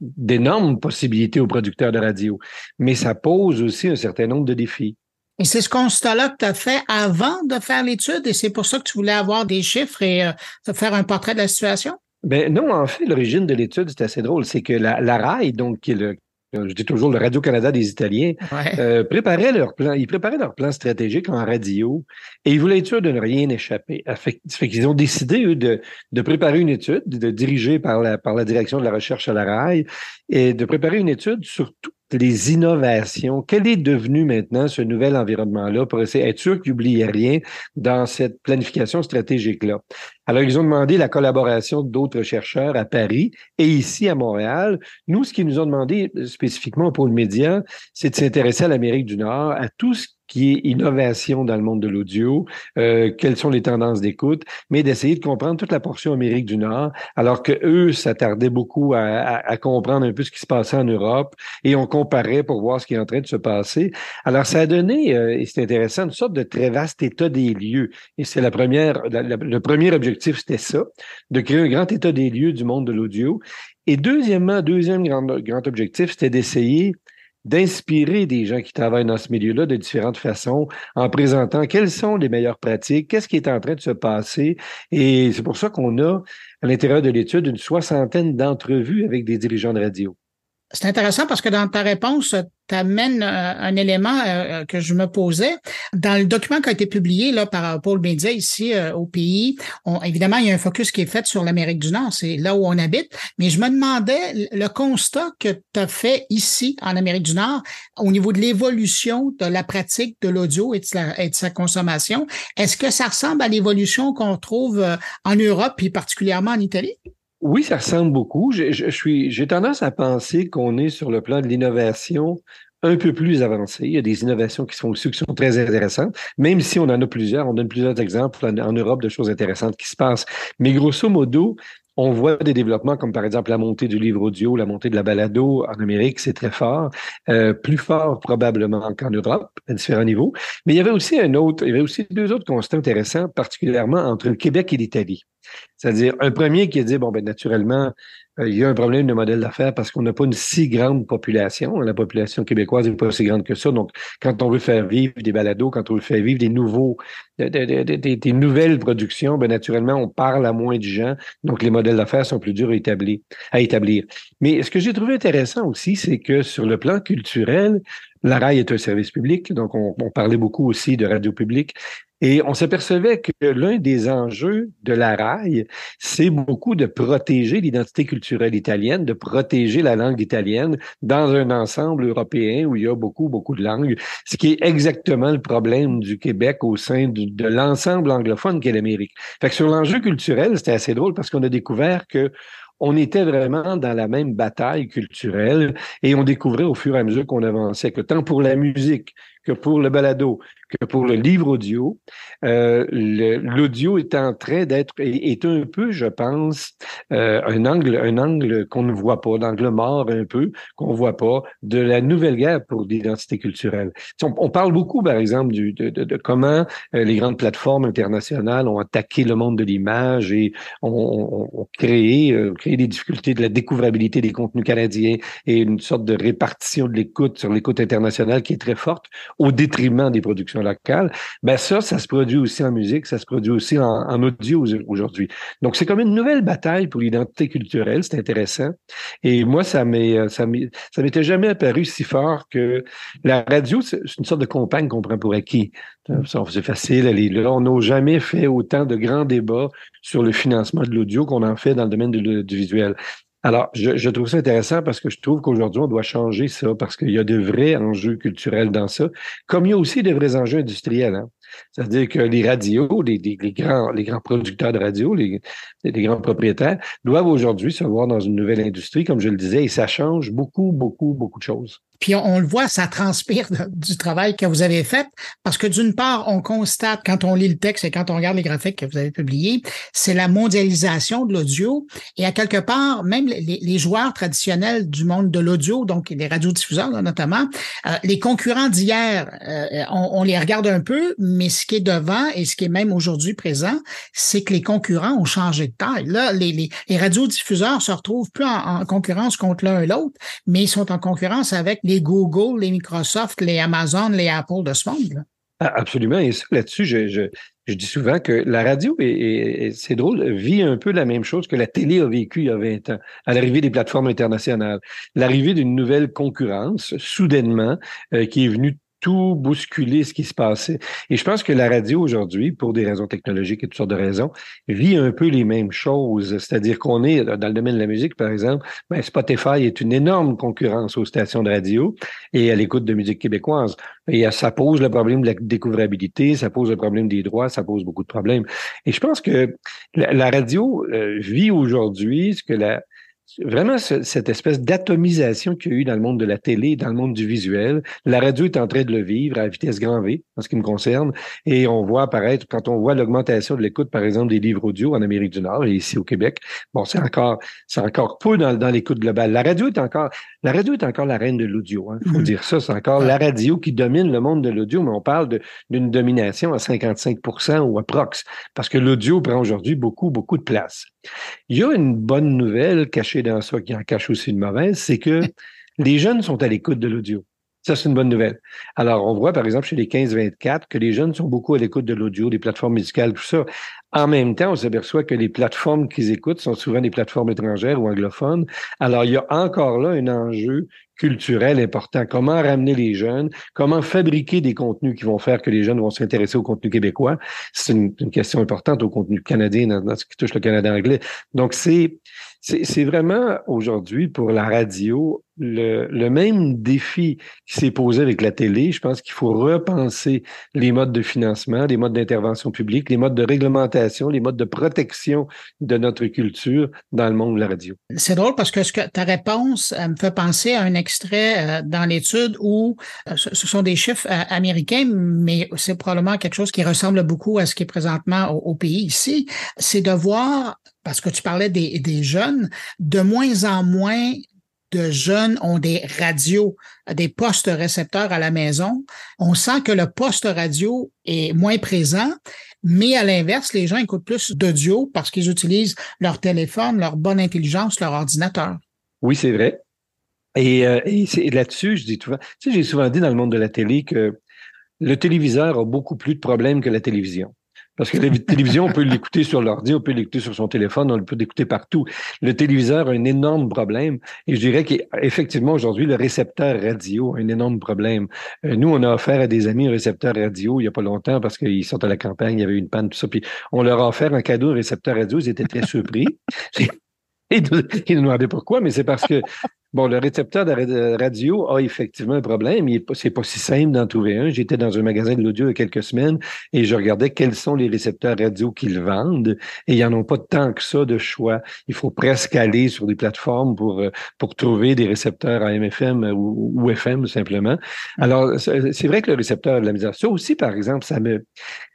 d'énormes possibilités aux producteurs de radio, mais ça pose aussi un certain nombre de défis. Et c'est ce constat-là que tu as fait avant de faire l'étude et c'est pour ça que tu voulais avoir des chiffres et euh, faire un portrait de la situation? Ben non, en fait, l'origine de l'étude, c'est assez drôle. C'est que la, la RAI, donc, qui est le je dis toujours le Radio-Canada des Italiens, euh, préparaient leur plan, ils préparaient leur plan stratégique en radio et ils voulaient être sûrs de ne rien échapper. Fait, fait qu'ils ont décidé, eux, de, de préparer une étude, de diriger par la, par la direction de la recherche à la RAI et de préparer une étude sur tout les innovations. Quel est devenu maintenant ce nouvel environnement-là pour essayer d'être sûr qu'ils n'oublient rien dans cette planification stratégique-là? Alors, ils ont demandé la collaboration d'autres chercheurs à Paris et ici à Montréal. Nous, ce qu'ils nous ont demandé spécifiquement pour le média, c'est de s'intéresser à l'Amérique du Nord, à tout ce qui est innovation dans le monde de l'audio, euh, quelles sont les tendances d'écoute, mais d'essayer de comprendre toute la portion Amérique du Nord, alors que eux s'attardaient beaucoup à, à, comprendre un peu ce qui se passait en Europe et on comparait pour voir ce qui est en train de se passer. Alors ça a donné, euh, et c'est intéressant, une sorte de très vaste état des lieux. Et c'est la première, le premier objectif, c'était ça, de créer un grand état des lieux du monde de l'audio. Et deuxièmement, deuxième grand, grand objectif, c'était d'essayer d'inspirer des gens qui travaillent dans ce milieu-là de différentes façons en présentant quelles sont les meilleures pratiques, qu'est-ce qui est en train de se passer. Et c'est pour ça qu'on a, à l'intérieur de l'étude, une soixantaine d'entrevues avec des dirigeants de radio. C'est intéressant parce que dans ta réponse, tu amènes euh, un élément euh, euh, que je me posais. Dans le document qui a été publié là, par Paul Média ici au pays, on, évidemment, il y a un focus qui est fait sur l'Amérique du Nord, c'est là où on habite, mais je me demandais le constat que tu as fait ici en Amérique du Nord au niveau de l'évolution de la pratique de l'audio et, et, de sa consommation. Est-ce que ça ressemble à l'évolution qu'on trouve en Europe et particulièrement en Italie? Oui, ça ressemble beaucoup. Je, suis, j'ai tendance à penser qu'on est sur le plan de l'innovation un peu plus avancé. Il y a des innovations qui sont aussi qui sont très intéressantes, même si on en a plusieurs. On donne plusieurs exemples en, en Europe de choses intéressantes qui se passent. Mais grosso modo, on voit des développements comme par exemple la montée du livre audio, la montée de la balado en Amérique, c'est très fort, euh, plus fort probablement qu'en Europe à différents niveaux. Mais il y avait aussi un autre, il y avait aussi deux autres constats intéressants, particulièrement entre le Québec et l'Italie. C'est-à-dire un premier qui a dit bon ben naturellement euh, il y a un problème de modèle d'affaires parce qu'on n'a pas une si grande population. La population québécoise n'est pas si grande que ça. Donc, quand on veut faire vivre des balados, quand on veut faire vivre des nouveaux, nouvelles productions, ben naturellement, on parle à moins de gens. Donc, les modèles d'affaires sont plus durs à établir. Mais ce que j'ai trouvé intéressant aussi, c'est que sur le plan culturel, la RAI est un service public, donc on, parlait beaucoup aussi de radio publique. Et on s'apercevait que l'un des enjeux de la RAI, c'est beaucoup de protéger l'identité culturelle italienne, de protéger la langue italienne dans un ensemble européen où il y a beaucoup, beaucoup de langues, ce qui est exactement le problème du Québec au sein de, l'ensemble anglophone qu'est l'Amérique. Fait que sur l'enjeu culturel, c'était assez drôle parce qu'on a découvert que on était vraiment dans la même bataille culturelle et on découvrait au fur et à mesure qu'on avançait que tant pour la musique que pour le balado, que pour le livre audio, euh, l'audio est en train d'être est, un peu, je pense, euh, un angle un angle qu'on ne voit pas, d'angle mort un peu qu'on voit pas de la nouvelle guerre pour l'identité culturelle. On, parle beaucoup, par exemple, de, comment euh, les grandes plateformes internationales ont attaqué le monde de l'image et ont, créé créé des difficultés de la découvrabilité des contenus canadiens et une sorte de répartition de l'écoute sur l'écoute internationale qui est très forte au détriment des productions locales, ben ça, ça se produit aussi en musique, ça se produit aussi en, audio aujourd'hui. Donc, c'est comme une nouvelle bataille pour l'identité culturelle, c'est intéressant. Et moi, ça m'est, ça m'était jamais apparu si fort que la radio, c'est une sorte de compagne qu'on prend pour acquis. C'est facile, elle est là. On n'a jamais fait autant de grands débats sur le financement de l'audio qu'on en fait dans le domaine du visuel. Alors, je, trouve ça intéressant parce que je trouve qu'aujourd'hui, on doit changer ça parce qu'il y a de vrais enjeux culturels dans ça, comme il y a aussi de vrais enjeux industriels. Hein. C'est-à-dire que les radios, les, les, grands, les grands producteurs de radio, les, les grands propriétaires, doivent aujourd'hui se voir dans une nouvelle industrie, comme je le disais, et ça change beaucoup, beaucoup, beaucoup de choses. Puis on, le voit, ça transpire du travail que vous avez fait, parce que d'une part, on constate quand on lit le texte et quand on regarde les graphiques que vous avez publiés, c'est la mondialisation de l'audio. Et à quelque part, même les, joueurs traditionnels du monde de l'audio, donc les radiodiffuseurs notamment, euh, les concurrents d'hier, euh, on, les regarde un peu, mais ce qui est devant et ce qui est même aujourd'hui présent, c'est que les concurrents ont changé de taille. Là, les, les, les radiodiffuseurs se retrouvent plus en, en concurrence contre l'un et l'autre, mais ils sont en concurrence avec Google, les Microsoft, les Amazon, les Apple de ce monde. Ah, absolument. Et là-dessus, je, je, je, dis souvent que la radio, et c'est drôle, vit un peu la même chose que la télé a vécu il y a 20 ans, à l'arrivée des plateformes internationales. L'arrivée d'une nouvelle concurrence, soudainement, euh, qui est venue tout bousculé ce qui se passait. Et je pense que la radio aujourd'hui, pour des raisons technologiques et toutes sortes de raisons, vit un peu les mêmes choses. C'est-à-dire qu'on est, dans le domaine de la musique, par exemple, ben Spotify est une énorme concurrence aux stations de radio et à l'écoute de musique québécoise. Et ça pose le problème de la découvrabilité, ça pose le problème des droits, ça pose beaucoup de problèmes. Et je pense que la, radio euh, vit aujourd'hui ce que la, vraiment cette espèce d'atomisation qu'il y a eu dans le monde de la télé, dans le monde du visuel. La radio est en train de le vivre à vitesse grand V, en ce qui me concerne. Et on voit apparaître, quand on voit l'augmentation de l'écoute, par exemple, des livres audio en Amérique du Nord et ici au Québec, bon, c'est encore, c'est encore peu dans, dans l'écoute globale. La radio est encore, la radio est encore la reine de l'audio. Il hein, faut mm-hmm. dire ça. C'est encore la radio qui domine le monde de l'audio, mais on parle d'une domination à 55% ou à prox, parce que l'audio prend aujourd'hui beaucoup, beaucoup de place. Il y a une bonne nouvelle cachée dans ça qui en cache aussi une mauvaise, c'est que les jeunes sont à l'écoute de l'audio. Ça, c'est une bonne nouvelle. Alors, on voit, par exemple, chez les 15-24, que les jeunes sont beaucoup à l'écoute de l'audio, des plateformes musicales, tout ça. En même temps, on s'aperçoit que les plateformes qu'ils écoutent sont souvent des plateformes étrangères ou anglophones. Alors, il y a encore là un enjeu culturel important. Comment ramener les jeunes? Comment fabriquer des contenus qui vont faire que les jeunes vont s'intéresser au contenu québécois? C'est une, question importante au contenu canadien dans ce qui touche le Canada anglais. Donc, c'est c'est vraiment aujourd'hui pour la radio le, le même défi qui s'est posé avec la télé. Je pense qu'il faut repenser les modes de financement, les modes d'intervention publique, les modes de réglementation, les modes de protection de notre culture dans le monde de la radio. C'est drôle parce que, ce que ta réponse me fait penser à un extrait euh, dans l'étude où euh, ce sont des chiffres euh, américains, mais c'est probablement quelque chose qui ressemble beaucoup à ce qui est présentement au, pays ici. C'est de voir parce que tu parlais des, jeunes, de moins en moins de jeunes ont des radios, des postes récepteurs à la maison. On sent que le poste radio est moins présent, mais à l'inverse, les gens écoutent plus d'audio parce qu'ils utilisent leur téléphone, leur bonne intelligence, leur ordinateur. Oui, c'est vrai. Et, euh, là-dessus, je dis souvent, j'ai souvent dit dans le monde de la télé que le téléviseur a beaucoup plus de problèmes que la télévision. Parce que la télévision, on peut l'écouter sur l'ordi, on peut l'écouter sur son téléphone, on peut l'écouter partout. Le téléviseur a un énorme problème. Et je dirais qu'effectivement, aujourd'hui, le récepteur radio a un énorme problème. Euh, nous, on a offert à des amis un récepteur radio il n'y a pas longtemps parce qu'ils sont à la campagne, il y avait une panne, tout ça. Puis on leur a offert un cadeau, un récepteur radio. Ils étaient très surpris. Ils nous demandaient pourquoi, mais c'est parce que Bon, le récepteur de radio a effectivement un problème. C'est pas si simple d'en trouver un. J'étais dans un magasin de l'audio il y a quelques semaines et je regardais quels sont les récepteurs radio qu'ils vendent et ils en ont pas tant que ça de choix. Il faut presque aller sur des plateformes pour euh, pour trouver des récepteurs AM, FM ou, ou FM simplement. Alors, c'est vrai que le récepteur de la misère, ça aussi, par exemple, ça me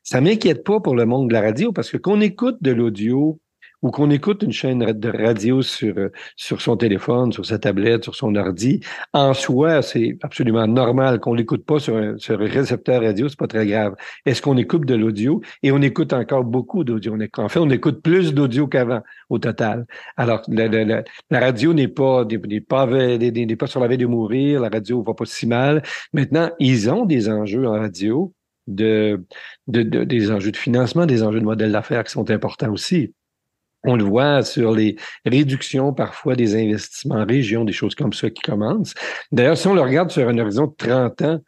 ça m'inquiète pas pour le monde de la radio parce que qu'on écoute de l'audio ou qu'on écoute une chaîne de radio sur, euh, sur son téléphone, sur sa tablette, sur son ordi, en soi, c'est absolument normal qu'on l'écoute pas sur un, récepteur radio, c'est pas très grave. Est-ce qu'on écoute de l'audio? Et on écoute encore beaucoup d'audio. En fait, on écoute plus d'audio qu'avant, au total. Alors, la, radio n'est pas, n'est pas, pas sur la veille de mourir, la radio va pas si mal. Maintenant, ils ont des enjeux en radio, de, de, de, des enjeux de financement, des enjeux de modèle d'affaires qui sont importants aussi. On le voit sur les réductions parfois des investissements en région, des choses comme ça qui commencent. D'ailleurs, si on le regarde sur un horizon de 30 ans,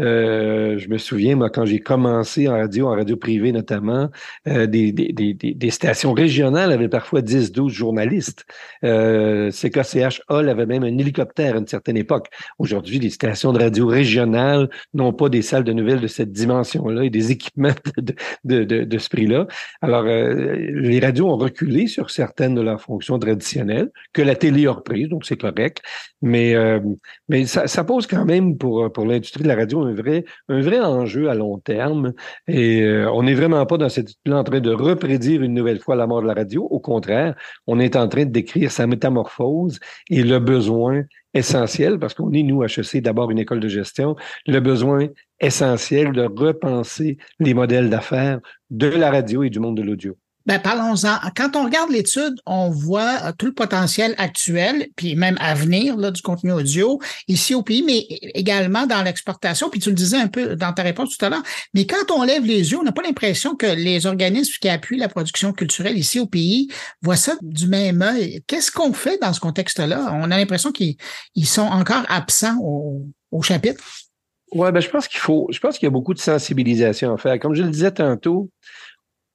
euh, je me souviens, moi, quand j'ai commencé en radio, en radio privée notamment, euh, des, des, des, des, stations régionales avaient parfois 10, 12 journalistes. Euh, CKCH Hall avait même un hélicoptère à une certaine époque. Aujourd'hui, les stations de radio régionales n'ont pas des salles de nouvelles de cette dimension-là et des équipements de, de, de, de ce prix-là. Alors, euh, les radios ont reculé sur certaines de leurs fonctions traditionnelles, que la télé a reprises, donc c'est correct. Mais, euh, mais ça, ça, pose quand même pour, pour l'industrie de la radio un vrai, enjeu à long terme. Et euh, on n'est vraiment pas dans cette en train de reprédire une nouvelle fois la mort de la radio. Au contraire, on est en train de décrire sa métamorphose et le besoin essentiel, parce qu'on est, nous, HEC, d'abord une école de gestion, le besoin essentiel de repenser les modèles d'affaires de la radio et du monde de l'audio. Ben, parlons-en. Quand on regarde l'étude, on voit euh, tout le potentiel actuel, puis même à venir là, du contenu audio ici au pays, mais également dans l'exportation. Puis tu le disais un peu dans ta réponse tout à l'heure. Mais quand on lève les yeux, on n'a pas l'impression que les organismes qui appuient la production culturelle ici au pays voient ça du même œil. Qu'est-ce qu'on fait dans ce contexte-là? On a l'impression qu'ils sont encore absents au, chapitre. Ouais, ben je pense qu'il faut, je pense qu'il y a beaucoup de sensibilisation à faire. Comme je le disais tantôt,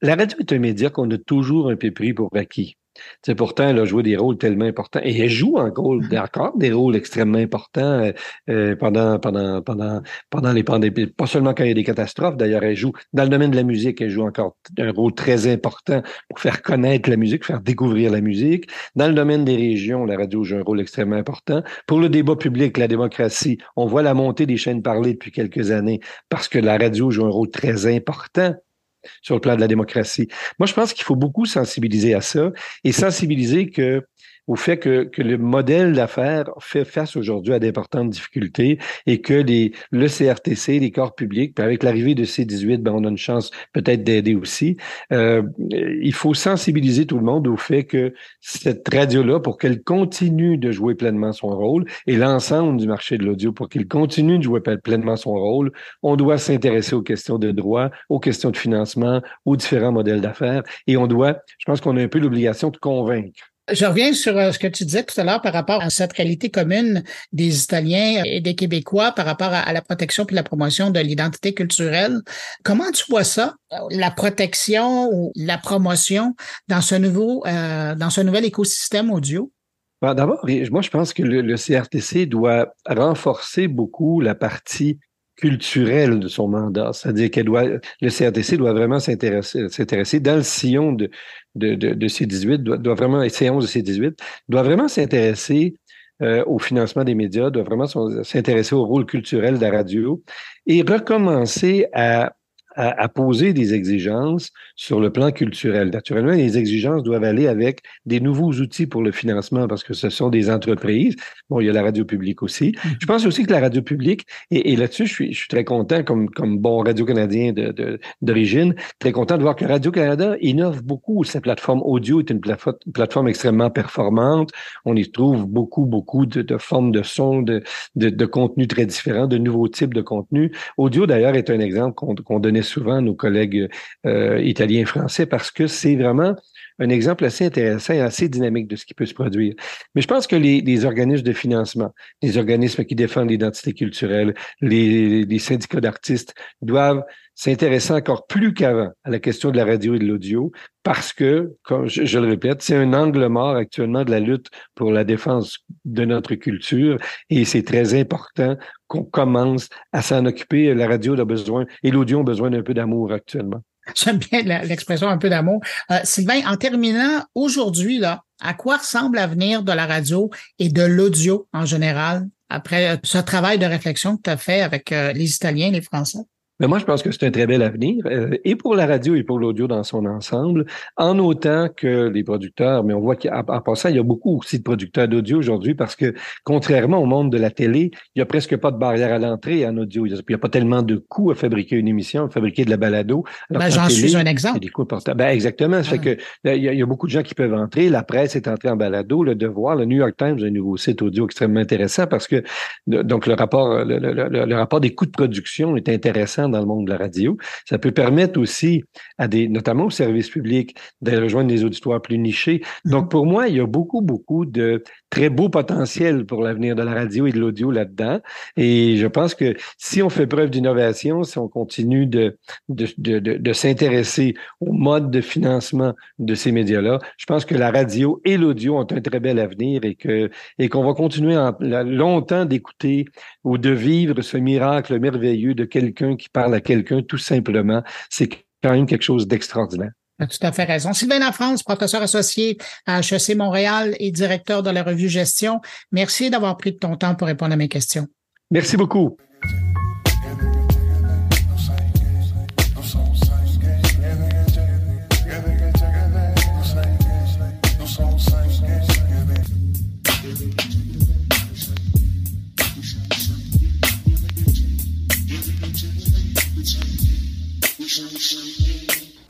la radio est un média qu'on a toujours un peu pris pour acquis. C'est pourtant, elle a joué des rôles tellement importants. Et elle joue encore, encore des rôles extrêmement importants euh, euh, pendant, pendant, pendant, pendant les pandémies. Pas seulement quand il y a des catastrophes, d'ailleurs, elle joue dans le domaine de la musique, elle joue encore un rôle très important pour faire connaître la musique, faire découvrir la musique. Dans le domaine des régions, la radio joue un rôle extrêmement important. Pour le débat public, la démocratie, on voit la montée des chaînes parlées depuis quelques années parce que la radio joue un rôle très important sur le plan de la démocratie. Moi, je pense qu'il faut beaucoup sensibiliser à ça et sensibiliser que au fait que, que le modèle d'affaires fait face aujourd'hui à d'importantes difficultés et que les, le CRTC, les corps publics, puis avec l'arrivée de C18, ben, on a une chance peut-être d'aider aussi. Euh, il faut sensibiliser tout le monde au fait que cette radio-là, pour qu'elle continue de jouer pleinement son rôle, et l'ensemble du marché de l'audio, pour qu'il continue de jouer pleinement son rôle, on doit s'intéresser aux questions de droit, aux questions de financement, aux différents modèles d'affaires, et on doit, je pense qu'on a un peu l'obligation de convaincre je reviens sur euh, ce que tu disais tout à l'heure par rapport à cette réalité commune des Italiens et des Québécois par rapport à, la protection puis la promotion de l'identité culturelle. Comment tu vois ça, euh, la protection ou la promotion dans ce nouveau, euh, dans ce nouvel écosystème audio? Ben, d'abord, moi, je pense que le, CRTC doit renforcer beaucoup la partie culturelle de son mandat. C'est-à-dire qu'elle doit, le CRTC doit vraiment s'intéresser, s'intéresser dans le sillon de, de, de, de C18, doit, doit vraiment, C11 de C18, doit vraiment s'intéresser euh, au financement des médias, doit vraiment s'intéresser au rôle culturel de la radio et recommencer à à, poser des exigences sur le plan culturel. Naturellement, les exigences doivent aller avec des nouveaux outils pour le financement parce que ce sont des entreprises. Bon, il y a la radio publique aussi. Mm-hmm. Je pense aussi que la radio publique, et, là-dessus, je suis, je suis très content comme, comme bon radio-canadien d'origine, de, très content de voir que Radio-Canada innove beaucoup. Sa plateforme audio est une plateforme, extrêmement performante. On y trouve beaucoup, beaucoup de, de formes de son, de, de, de contenu très différents, de nouveaux types de contenus. Audio, d'ailleurs, est un exemple qu'on donnait souvent nos collègues euh, italiens et français parce que c'est vraiment un exemple assez intéressant et assez dynamique de ce qui peut se produire. Mais je pense que les, organismes de financement, les organismes qui défendent l'identité culturelle, les, syndicats d'artistes doivent s'intéresser encore plus qu'avant à la question de la radio et de l'audio parce que, comme je, je le répète, c'est un angle mort actuellement de la lutte pour la défense de notre culture et c'est très important qu'on commence à s'en occuper. La radio a besoin et l'audio a besoin d'un peu d'amour actuellement. J'aime bien l'expression un peu d'amour. Euh, Sylvain, en terminant, aujourd'hui, là, à quoi ressemble l'avenir de la radio et de l'audio en général après euh, ce travail de réflexion que tu as fait avec euh, les Italiens et les Français? Mais moi, je pense que c'est un très bel avenir, euh, et pour la radio et pour l'audio dans son ensemble, en autant que les producteurs, mais on voit qu'en passant, il y a beaucoup aussi de producteurs d'audio aujourd'hui parce que, contrairement au monde de la télé, il n'y a presque pas de barrière à l'entrée en audio. Il n'y a pas tellement de coûts à fabriquer une émission, à fabriquer de la balado. Ben, J'en suis un exemple. Des coûts ben, exactement. Ça fait ah. que il y, a, beaucoup de gens qui peuvent entrer. La presse est entrée en balado. Le Devoir, le New York Times a un nouveau site audio extrêmement intéressant parce que, donc, le rapport, le, le rapport des coûts de production est intéressant dans le monde de la radio. Ça peut permettre aussi à des, notamment aux services publics, de rejoindre des auditoires plus nichés. Donc, pour moi, il y a beaucoup, beaucoup de très beau potentiel pour l'avenir de la radio et de l'audio là-dedans. Et je pense que si on fait preuve d'innovation, si on continue de, de, de, de, s'intéresser au mode de financement de ces médias-là, je pense que la radio et l'audio ont un très bel avenir et que et qu'on va continuer longtemps d'écouter ou de vivre ce miracle merveilleux de quelqu'un qui parle à quelqu'un tout simplement. C'est quand même quelque chose d'extraordinaire. Tout à fait raison. Sylvain Lafrance, professeur associé à HEC Montréal et directeur de la revue Gestion, merci d'avoir pris de ton temps pour répondre à mes questions. Merci beaucoup.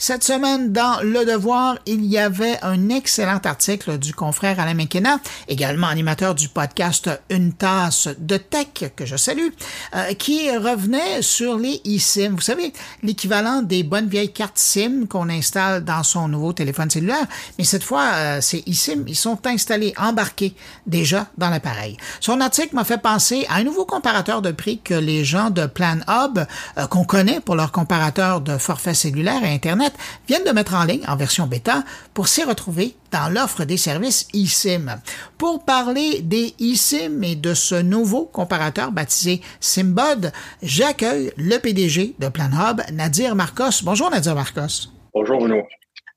Cette semaine, dans Le Devoir, il y avait un excellent article du confrère Alain McKenna, également animateur du podcast Une tasse de tech, que je salue, euh, qui revenait sur les eSIM. Vous savez, l'équivalent des bonnes vieilles cartes SIM qu'on installe dans son nouveau téléphone cellulaire, mais cette fois, euh, ces eSIM, ils sont installés, embarqués déjà dans l'appareil. Son article m'a fait penser à un nouveau comparateur de prix que les gens de Plan Hub, euh, qu'on connaît pour leur comparateur de forfait cellulaire et Internet, viennent de mettre en ligne en version bêta pour s'y retrouver dans l'offre des services eSIM. Pour parler des eSIM et de ce nouveau comparateur baptisé SimBud, j'accueille le PDG de PlanHub, Nadir Marcos. Bonjour Nadir Marcos. Bonjour Bruno.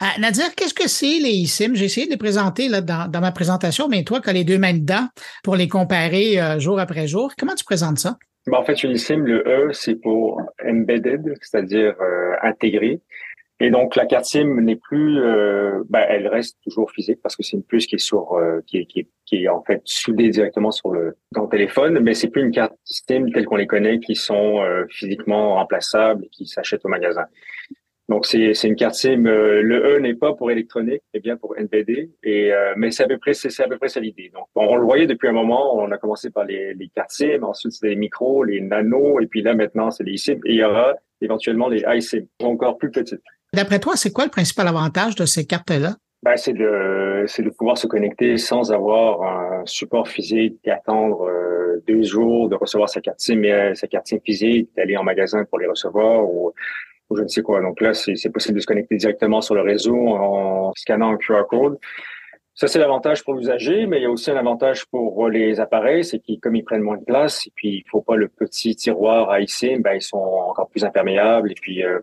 Euh, Nadir, qu'est-ce que c'est les eSIM? J'ai essayé de les présenter là, dans, dans ma présentation, mais toi qui as les deux mains dedans pour les comparer euh, jour après jour, comment tu présentes ça? Ben, en fait, une eSIM, le E, c'est pour embedded, c'est-à-dire euh, intégré. Et donc la carte SIM n'est plus, euh, ben, elle reste toujours physique parce que c'est une puce qui est sur, euh, qui, est, qui, est, qui est en fait soudée directement sur le dans le téléphone, mais c'est plus une carte SIM telle qu'on les connaît, qui sont euh, physiquement remplaçables et qui s'achètent au magasin. Donc c'est c'est une carte SIM. euh, le E n'est pas pour électronique, mais bien pour NBD. Et euh, mais c'est à peu près c'est à peu près ça l'idée. Donc on, on le voyait depuis un moment. On a commencé par les les cartes SIM, ensuite c'était les micros, les nano, et puis là maintenant c'est les SIM. Et il y aura éventuellement les iSIM, encore plus petites. D'après toi, c'est quoi le principal avantage de ces cartes-là? Ben, c'est de c'est de pouvoir se connecter sans avoir un support physique, d'attendre euh, deux jours de recevoir sa carte SIM, euh, sa carte SIM physique, d'aller en magasin pour les recevoir ou, ou je ne sais quoi. Donc là, c'est possible de se connecter directement sur le réseau en scannant un QR code. Ça, c'est l'avantage pour l'usager, mais il y a aussi un avantage pour les appareils, c'est qu'ils, comme ils prennent moins de place, et puis il faut pas le petit tiroir à eSIM, ben, ils sont encore plus imperméables, et puis euh,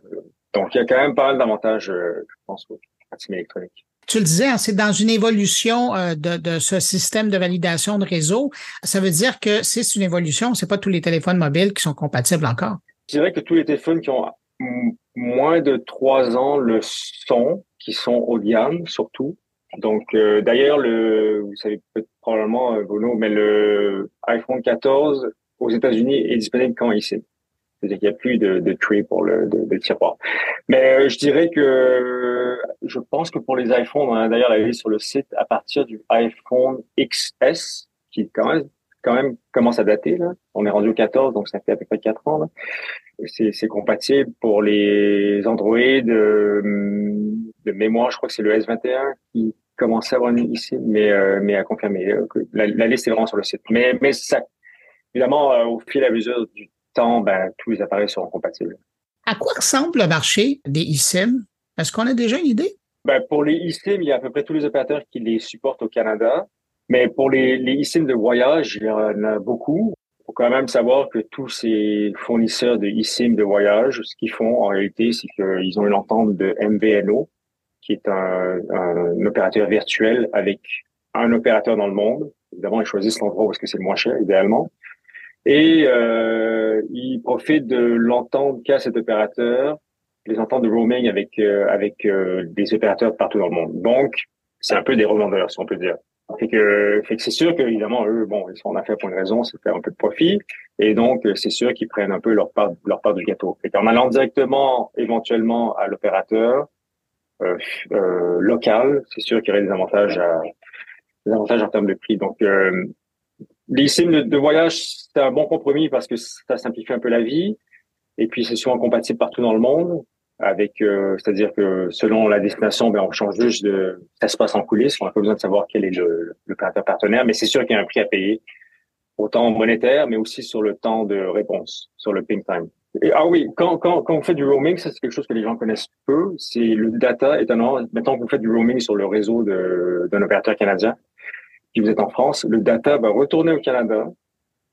donc il y a quand même pas mal d'avantages, euh, je pense, aux SIM électroniques. Tu le disais, hein, c'est dans une évolution euh, de, de ce système de validation de réseau. Ça veut dire que c'est une évolution, c'est pas tous les téléphones mobiles qui sont compatibles encore. Je dirais que tous les téléphones qui ont moins de trois ans le sont, qui sont haut de gamme surtout. Donc euh, d'ailleurs, le, vous savez probablement, Bruno, mais le iPhone 14 aux États-Unis est disponible quand ici. C'est-à-dire n'y a plus de, de pour le tiroir. Mais euh, je dirais que je pense que pour les iPhones, on a d'ailleurs la liste sur le site à partir du iPhone XS, qui quand même quand même commence à dater là. On est rendu au 14, donc ça fait à peu près 4 ans. C'est, compatible pour les Android euh, de mémoire. Je crois que c'est le S21 qui commençait à avoir ici, mais euh, mais à confirmer. La, la liste est vraiment sur le site. Mais mais ça, évidemment, au fil à mesure du temps, ben tous les appareils seront compatibles. À quoi ressemble le marché des eSIM? Est-ce qu'on a déjà une idée? Ben, pour les eSIM, il y a à peu près tous les opérateurs qui les supportent au Canada. Mais pour les, les eSIM de voyage, il y en a beaucoup. Il faut quand même savoir que tous ces fournisseurs de eSIM de voyage, ce qu'ils font en réalité, c'est qu'ils ont une entente de MVNO, qui est un, un opérateur virtuel avec un opérateur dans le monde. Évidemment, ils choisissent l'endroit où est-ce que c'est le moins cher, idéalement. Et euh, ils profitent de l'entente qu'a cet opérateur, les ententes de roaming avec euh, avec euh, des opérateurs partout dans le monde. Donc, c'est un peu des revendeurs, si on peut dire. Fait que, fait que c'est sûr qu'évidemment, eux, bon, ils sont en affaires pour une raison, c'est faire un peu de profit. Et donc, c'est sûr qu'ils prennent un peu leur part, leur part du gâteau. Fait qu'en allant directement, éventuellement, à l'opérateur euh, euh, local, c'est sûr qu'il y aurait des avantages à, des avantages en termes de prix. Donc, euh, les sims de, voyage, c'est un bon compromis parce que ça simplifie un peu la vie. Et puis, c'est souvent compatible partout dans le monde avec, euh, c'est-à-dire que selon la destination, ben, on change juste de, ça se passe en coulisses. On n'a pas besoin de savoir quel est le, l'opérateur partenaire, mais c'est sûr qu'il y a un prix à payer, autant monétaire, mais aussi sur le temps de réponse, sur le ping time. Ah oui, quand, quand, quand vous faites du roaming, ça c'est quelque chose que les gens connaissent peu. C'est le data étonnant. Mettons que vous faites du roaming sur le réseau d'un opérateur canadien, puis vous êtes en France, le data va retourner au Canada,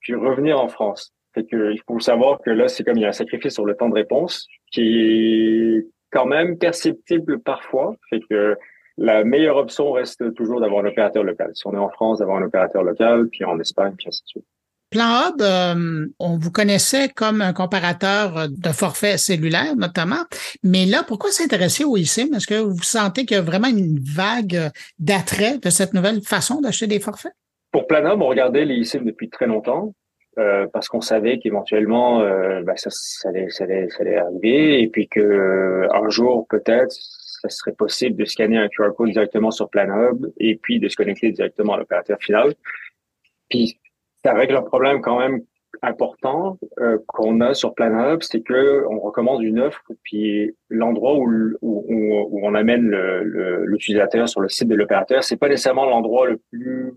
puis revenir en France. Fait que il faut savoir que là, c'est comme il y a un sacrifice sur le temps de réponse qui est quand même perceptible parfois. Fait que la meilleure option reste toujours d'avoir un opérateur local. Si on est en France, d'avoir un opérateur local, puis en Espagne, puis ainsi de suite. Plan Hub, euh, on vous connaissait comme un comparateur de forfaits cellulaires notamment, mais là, pourquoi s'intéresser au eSIM? Est-ce que vous sentez qu'il y a vraiment une vague d'attrait de cette nouvelle façon d'acheter des forfaits? Pour Planum, on regardait les eSIM depuis très longtemps. euh, parce qu'on savait qu'éventuellement euh, bah, ça, ça, allait, ça, arriver et puis que euh, un jour peut-être ça serait possible de scanner un QR code directement sur PlanHub et puis de se connecter directement à l'opérateur final. Puis ça règle un problème quand même important euh, qu'on a sur PlanHub, c'est que on recommande une offre, puis l'endroit où, où, où, on amène l'utilisateur sur le site de l'opérateur, c'est pas nécessairement l'endroit le plus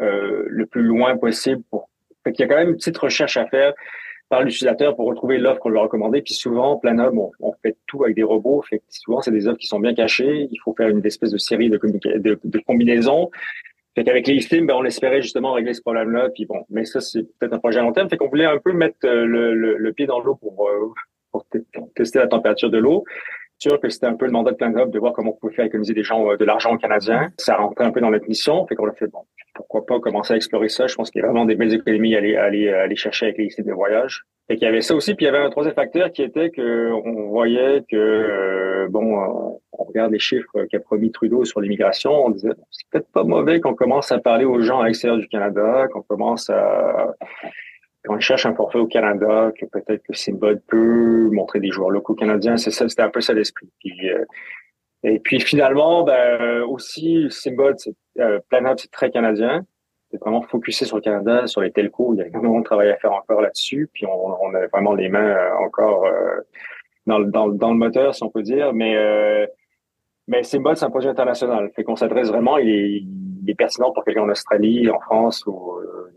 euh, le plus loin possible. Pour... Fait qu'il y a quand même une petite recherche à faire par l'utilisateur pour retrouver l'offre qu'on lui a recommandée. Puis souvent, PlanHub, on, on fait tout avec des robots. Fait que souvent, c'est des offres qui sont bien cachées. Il faut faire une espèce de série de, de, de combinaisons. Fait qu'avec les films, ben, on espérait justement régler ce problème-là. Puis bon, mais ça, c'est peut-être un projet à long terme. Fait qu'on voulait un peu mettre euh, le, le, le pied dans l'eau pour, euh, pour, tester la température de l'eau. Sûr que c'était un peu le mandat de Plan de voir comment on pouvait faire économiser des gens euh, de l'argent aux Canadiens. Ça rentrait un peu dans notre mission. Fait qu'on a fait, bon, pourquoi pas commencer à explorer ça. Je pense qu'il y a vraiment des belles économies à aller, à aller, à aller chercher avec les sites de voyage. Et qu'il y avait ça aussi, puis il y avait un troisième facteur qui était que on voyait que euh, bon, on regarde les chiffres qu'a promis Trudeau sur l'immigration, on disait c'est peut-être pas mauvais qu'on commence à parler aux gens à l'extérieur du Canada, qu'on commence à qu'on cherche un forfait au Canada, que peut-être que Simbod peut montrer des joueurs locaux canadiens, c'est ça, c'était un peu ça l'esprit. Puis, euh, et puis finalement, ben aussi Simbod, c'est euh, c'est très canadien vraiment focusé sur le Canada, sur les telcos. Il y a énormément de travail à faire encore là-dessus. Puis on, on, a vraiment les mains euh, encore euh, dans, le, moteur, si on peut dire. Mais euh, c'est un projet international. Fait qu'on s'adresse vraiment. Il est, il est, pertinent pour quelqu'un en Australie, en France ou euh,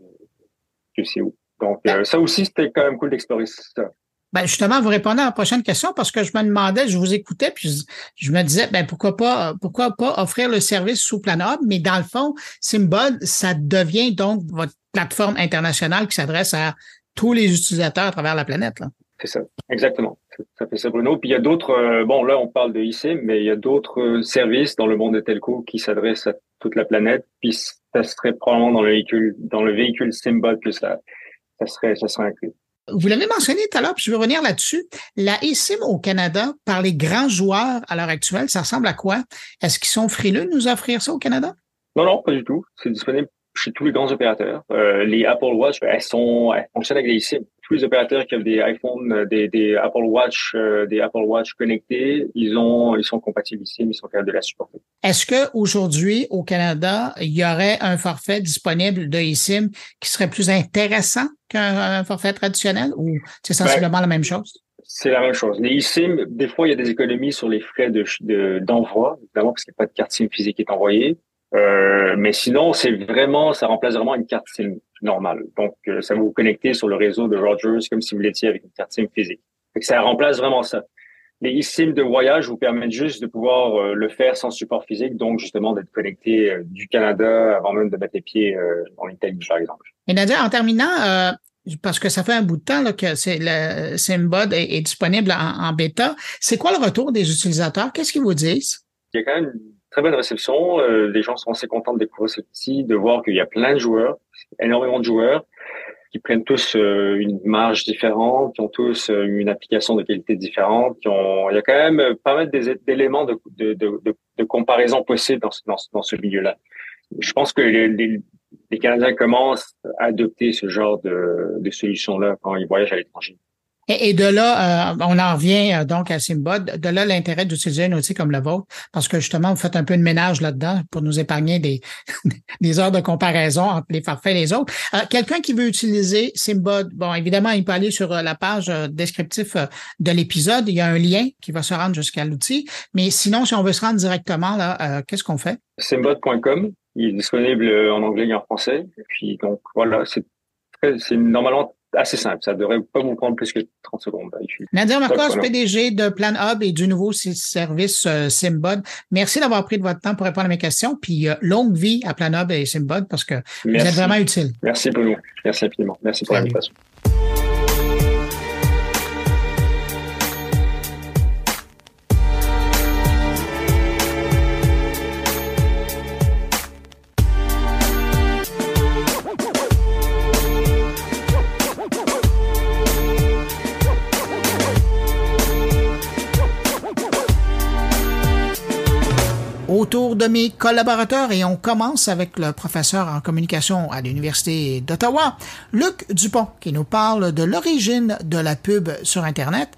je sais où. Donc ça aussi, c'était quand même cool d'explorer ça. Ben justement, vous répondez à la prochaine question parce que je me demandais, je vous écoutais, puis je, me disais, ben pourquoi pas, pourquoi pas offrir le service sous Planhub, mais dans le fond, Symbol, ça devient donc votre plateforme internationale qui s'adresse à tous les utilisateurs à travers la planète. C'est ça, exactement. Ça fait ça, Bruno. Puis il y a d'autres, euh, bon là on parle de IC, mais il y a d'autres euh, services dans le monde des telco qui s'adressent à toute la planète. Puis ça serait probablement dans le véhicule, dans le véhicule Symbol que ça, ça serait, ça serait inclus. Vous l'avez mentionné tout à l'heure, puis je vais revenir là-dessus. La eSIM au Canada, par les grands joueurs à l'heure actuelle, ça ressemble à quoi? Est-ce qu'ils sont frileux de nous offrir ça au Canada? Non, non, pas du tout. C'est disponible chez tous les grands opérateurs. Euh, les Apple Watch, elles sont, elles fonctionnent avec des eSIM tous les opérateurs qui ont des iPhones, euh, des, des Apple Watch, euh, des Apple Watch connectés, ils ont, ils sont compatibles ici, mais ils sont capables de la supporter. Est-ce que aujourd'hui au Canada, il y aurait un forfait disponible de eSIM qui serait plus intéressant qu'un forfait traditionnel ou c'est sensiblement ben, la même chose? C'est la même chose. Les eSIM, des fois, il y a des économies sur les frais de d'envoi, évidemment, parce qu'il n'y a pas de carte SIM physique qui est envoyée. Euh, mais sinon, c'est vraiment, ça remplace vraiment une carte SIM normale. Donc, euh, ça va vous connecter sur le réseau de Rogers comme si vous l'étiez avec une carte SIM physique. Fait que ça remplace vraiment ça. Les eSIM de voyage vous permettent juste de pouvoir euh, le faire sans support physique, donc justement d'être connecté du Canada avant même de mettre les pieds en Italie, par exemple. Et Nadia, en terminant, parce que ça fait un bout de temps là, que c'est le SIMBOD est, est disponible en, en bêta, c'est quoi le retour des utilisateurs? Qu'est-ce qu'ils vous disent? Il y a quand même très bonne réception. Euh, les gens sont assez contents de découvrir ce petit, de voir qu'il y a plein de joueurs, énormément de joueurs qui prennent tous euh, une marge différente, qui ont tous euh, une application de qualité différente, qui ont, il y a quand même pas mal d'éléments de, de, de, de, comparaison possibles dans ce, dans, milieu-là. Je pense que les, les, les, Canadiens commencent à adopter ce genre de, de solution-là quand ils voyagent à l'étranger. Et, de là, euh, on en revient euh, donc à Simbod. De là, l'intérêt d'utiliser un outil comme le vôtre, parce que justement, vous faites un peu de ménage là-dedans pour nous épargner des, des heures de comparaison entre les forfaits et les autres. Euh, quelqu'un qui veut utiliser Simbod, bon, évidemment, il peut aller sur la page descriptif de l'épisode. Il y a un lien qui va se rendre jusqu'à l'outil. Mais sinon, si on veut se rendre directement, là, qu'est-ce qu'on fait? Simbod.com. Il est disponible en anglais et en français. Et puis, donc, voilà, c'est c'est normalement assez simple. Ça devrait pas vous prendre plus que 30 secondes. Nadir Marcos, PDG de Plan Hub et du nouveau service euh, Simbod. Merci d'avoir pris de votre temps pour répondre à mes questions. Puis euh, longue vie à Plan Hub et Simbod parce que vous êtes vraiment utile. Merci Bruno. Merci infiniment. Merci pour l'invitation. Autour de mes collaborateurs et on commence avec le professeur en communication à l'Université d'Ottawa, Luc Dupont, qui nous parle de l'origine de la pub sur Internet.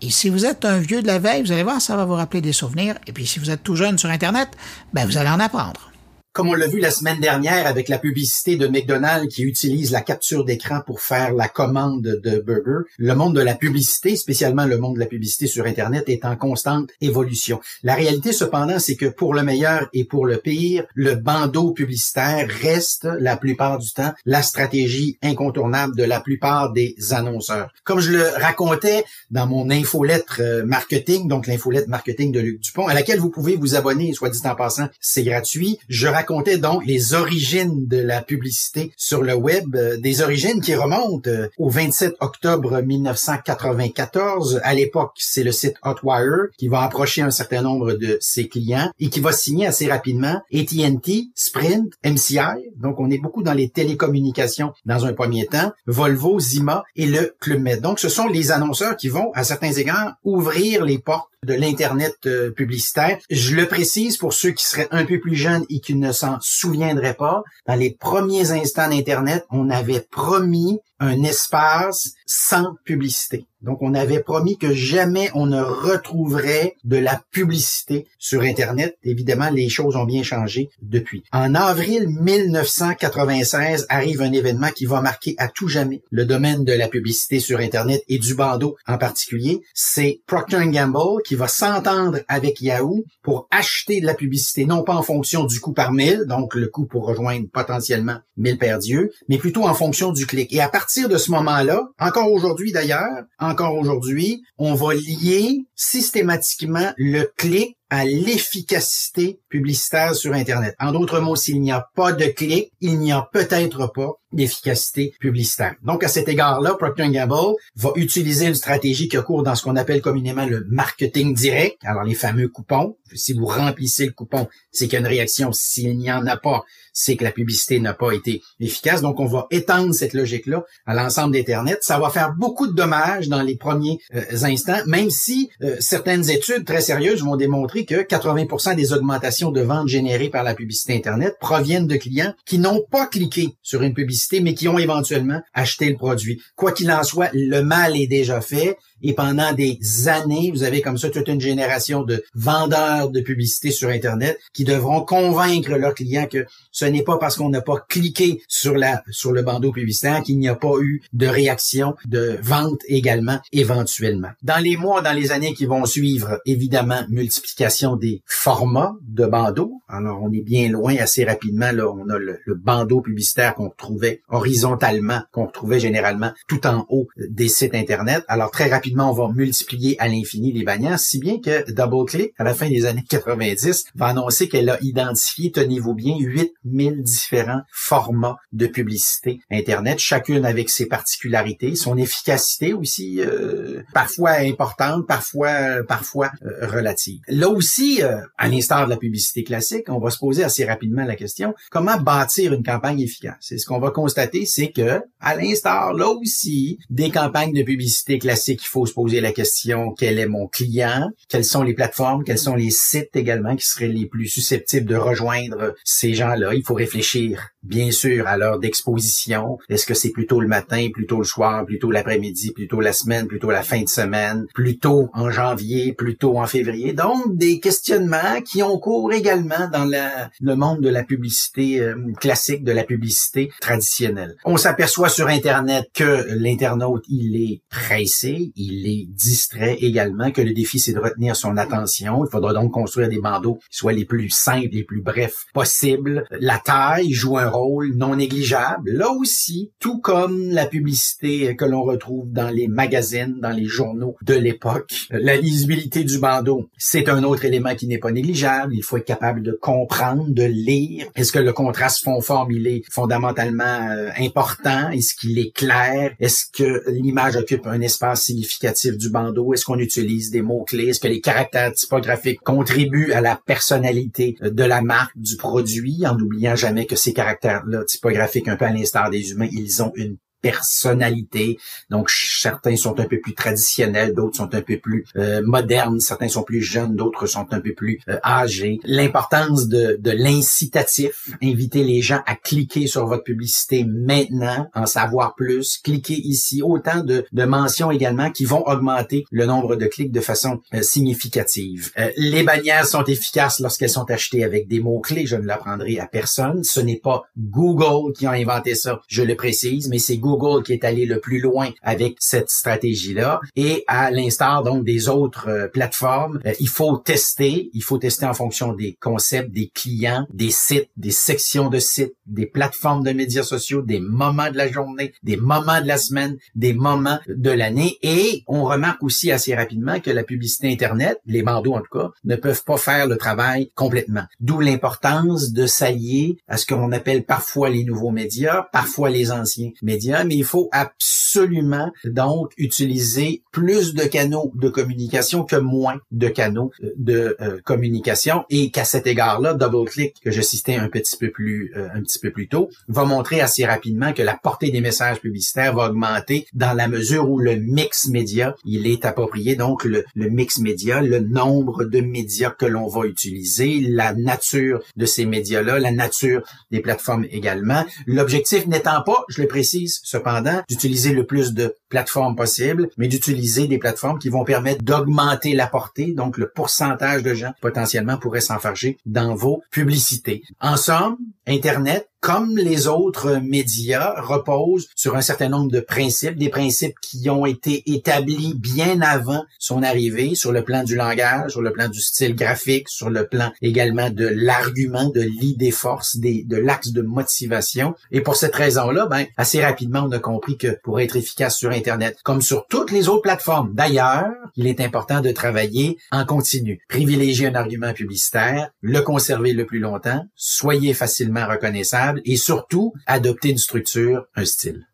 Et si vous êtes un vieux de la veille, vous allez voir, ça va vous rappeler des souvenirs. Et puis si vous êtes tout jeune sur Internet, ben vous allez en apprendre comme on l'a vu la semaine dernière avec la publicité de McDonald's qui utilise la capture d'écran pour faire la commande de burger, le monde de la publicité, spécialement le monde de la publicité sur Internet, est en constante évolution. La réalité, cependant, c'est que pour le meilleur et pour le pire, le bandeau publicitaire reste la plupart du temps la stratégie incontournable de la plupart des annonceurs. Comme je le racontais dans mon infolettre euh, marketing, donc l'infolettre marketing de Luc Dupont, à laquelle vous pouvez vous abonner, soit dit en passant, c'est gratuit. Racontait donc les origines de la publicité sur le web, euh, des origines qui remontent euh, au 27 octobre 1994. À l'époque, c'est le site Hotwire qui va approcher un certain nombre de ses clients et qui va signer assez rapidement AT&T, Sprint, MCI. Donc, on est beaucoup dans les télécommunications dans un premier temps, Volvo, Zima et le Club Med. Donc, ce sont les annonceurs qui vont, à certains égards, ouvrir les portes de l'Internet euh, publicitaire. Je le précise pour ceux qui seraient un peu plus jeunes et qui ne s'en souviendraient pas. Dans les premiers instants d'Internet, on avait promis un espace sans publicité. Donc, on avait promis que jamais on ne retrouverait de la publicité sur Internet. Évidemment, les choses ont bien changé depuis. En avril 1996 arrive un événement qui va marquer à tout jamais le domaine de la publicité sur Internet et du bandeau en particulier. C'est Procter Gamble qui va s'entendre avec Yahoo pour acheter de la publicité, non pas en fonction du coût par mille, donc le coût pour rejoindre potentiellement mille paires d'yeux, mais plutôt en fonction du clic. Et à partir de ce moment-là, encore aujourd'hui d'ailleurs, encore aujourd'hui, on va lier systématiquement le clic à l'efficacité publicitaire sur Internet. En d'autres mots, s'il n'y a pas de clic, il n'y a peut-être pas d'efficacité publicitaire. Donc, à cet égard-là, Procter Gamble va utiliser une stratégie qui court dans ce qu'on appelle communément le marketing direct. Alors, les fameux coupons. Si vous remplissez le coupon, c'est qu'il y a une réaction. S'il n'y en a pas, c'est que la publicité n'a pas été efficace. Donc, on va étendre cette logique-là à l'ensemble d'Internet. Ça va faire beaucoup de dommages dans les premiers euh, instants, même si euh, certaines études très sérieuses vont démontrer que 80% des augmentations de ventes générées par la publicité Internet proviennent de clients qui n'ont pas cliqué sur une publicité, mais qui ont éventuellement acheté le produit. Quoi qu'il en soit, le mal est déjà fait et pendant des années, vous avez comme ça toute une génération de vendeurs de publicité sur Internet qui devront convaincre leurs clients que ce n'est pas parce qu'on n'a pas cliqué sur la sur le bandeau publicitaire qu'il n'y a pas eu de réaction, de vente également éventuellement. Dans les mois, dans les années qui vont suivre, évidemment, multiplication des formats de bandeaux. Alors, on est bien loin assez rapidement. Là, on a le, bandeau publicitaire qu'on retrouvait horizontalement, qu'on retrouvait généralement tout en haut des sites Internet. Alors, très rapidement, on va multiplier à l'infini les bannières, si bien que DoubleClick, à la fin des années 90, va annoncer qu'elle a identifié, tenez-vous bien, 8000 différents formats de publicité Internet, chacune avec ses particularités, son efficacité aussi, euh, parfois importante, parfois parfois euh, relative. Là aussi, euh, à l'instar de la publicité classique, on va se poser assez rapidement la question, comment bâtir une campagne efficace? Et ce qu'on va constater, c'est que, à l'instar, là aussi, des campagnes de publicité classique, il faut se poser la question quel est mon client, quelles sont les plateformes, quels sont les sites également qui seraient les plus susceptibles de rejoindre ces gens-là. Il faut réfléchir bien sûr à l'heure d'exposition. Est-ce que c'est plutôt le matin, plutôt le soir, plutôt l'après-midi, plutôt la semaine, plutôt la fin de semaine, plutôt en janvier, plutôt en février? Donc des questionnements qui ont cours également dans le monde de la publicité euh, classique, de la publicité traditionnelle. On s'aperçoit sur Internet que l'internaute, il est pressé, il est distrait également, que le défi, c'est de retenir son attention. Il faudra donc construire des bandeaux qui soient les plus simples, les plus brefs possibles. La taille joue un rôle non négligeable. Là aussi, tout comme la publicité que l'on retrouve dans les magazines, dans les journaux de l'époque, la lisibilité du bandeau, c'est un autre élément qui n'est pas négligeable. Il faut être capable de comprendre, de lire. Est-ce que le contraste fond-forme, il est fondamentalement euh, important? Est-ce qu'il est clair? Est-ce que l'image occupe un espace significatif du bandeau? Est-ce qu'on utilise des mots-clés? Est-ce que les caractères typographiques contribuent à la personnalité de la marque, du produit, en n'oubliant jamais que ces caractères-là typographiques, un peu à l'instar des humains, ils ont une personnalité. Donc, certains sont un peu plus traditionnels, d'autres sont un peu plus euh, modernes, certains sont plus jeunes, d'autres sont un peu plus euh, âgés. L'importance de, de l'incitatif, inviter les gens à cliquer sur votre publicité maintenant, en savoir plus, cliquer ici, autant de, de mentions également qui vont augmenter le nombre de clics de façon euh, significative. Euh, les bannières sont efficaces lorsqu'elles sont achetées avec des mots-clés, je ne l'apprendrai à personne. Ce n'est pas Google qui a inventé ça, je le précise, mais c'est Google qui est allé le plus loin avec cette stratégie-là. Et à l'instar donc des autres euh, plateformes, il faut tester, il faut tester en fonction des concepts, des clients, des sites, des sections de sites, des plateformes de médias sociaux, des moments de la journée, des moments de la semaine, des moments de l'année. Et on remarque aussi assez rapidement que la publicité Internet, les bandeaux en tout cas, ne peuvent pas faire le travail complètement. D'où l'importance de s'allier à ce qu'on appelle parfois les nouveaux médias, parfois les anciens médias, mais il faut absolument donc utiliser plus de canaux de communication que moins de canaux de euh, communication et qu'à cet égard-là, DoubleClick, que je citais un petit peu plus euh, un petit peu plus tôt, va montrer assez rapidement que la portée des messages publicitaires va augmenter dans la mesure où le mix média, il est approprié. Donc, le mix média, le nombre de médias que l'on va utiliser, la nature de ces médias-là, la nature des plateformes également. L'objectif n'étant pas, je le précise cependant, d'utiliser le plus de plateformes possibles, mais d'utiliser des plateformes qui vont permettre d'augmenter la portée, donc le pourcentage de gens potentiellement pourraient s'enfarger dans vos publicités. En somme, Internet comme les autres médias, repose sur un certain nombre de principes, des principes qui ont été établis bien avant son arrivée sur le plan du langage, sur le plan du style graphique, sur le plan également de l'argument, de l'idée force, de l'axe de motivation. Et pour cette raison-là, ben, assez rapidement, on a compris que pour être efficace sur Internet, comme sur toutes les autres plateformes, d'ailleurs, il est important de travailler en continu. Privilégier un argument publicitaire, le conserver le plus longtemps, soyez facilement reconnaissable, et surtout adopter une structure, un style.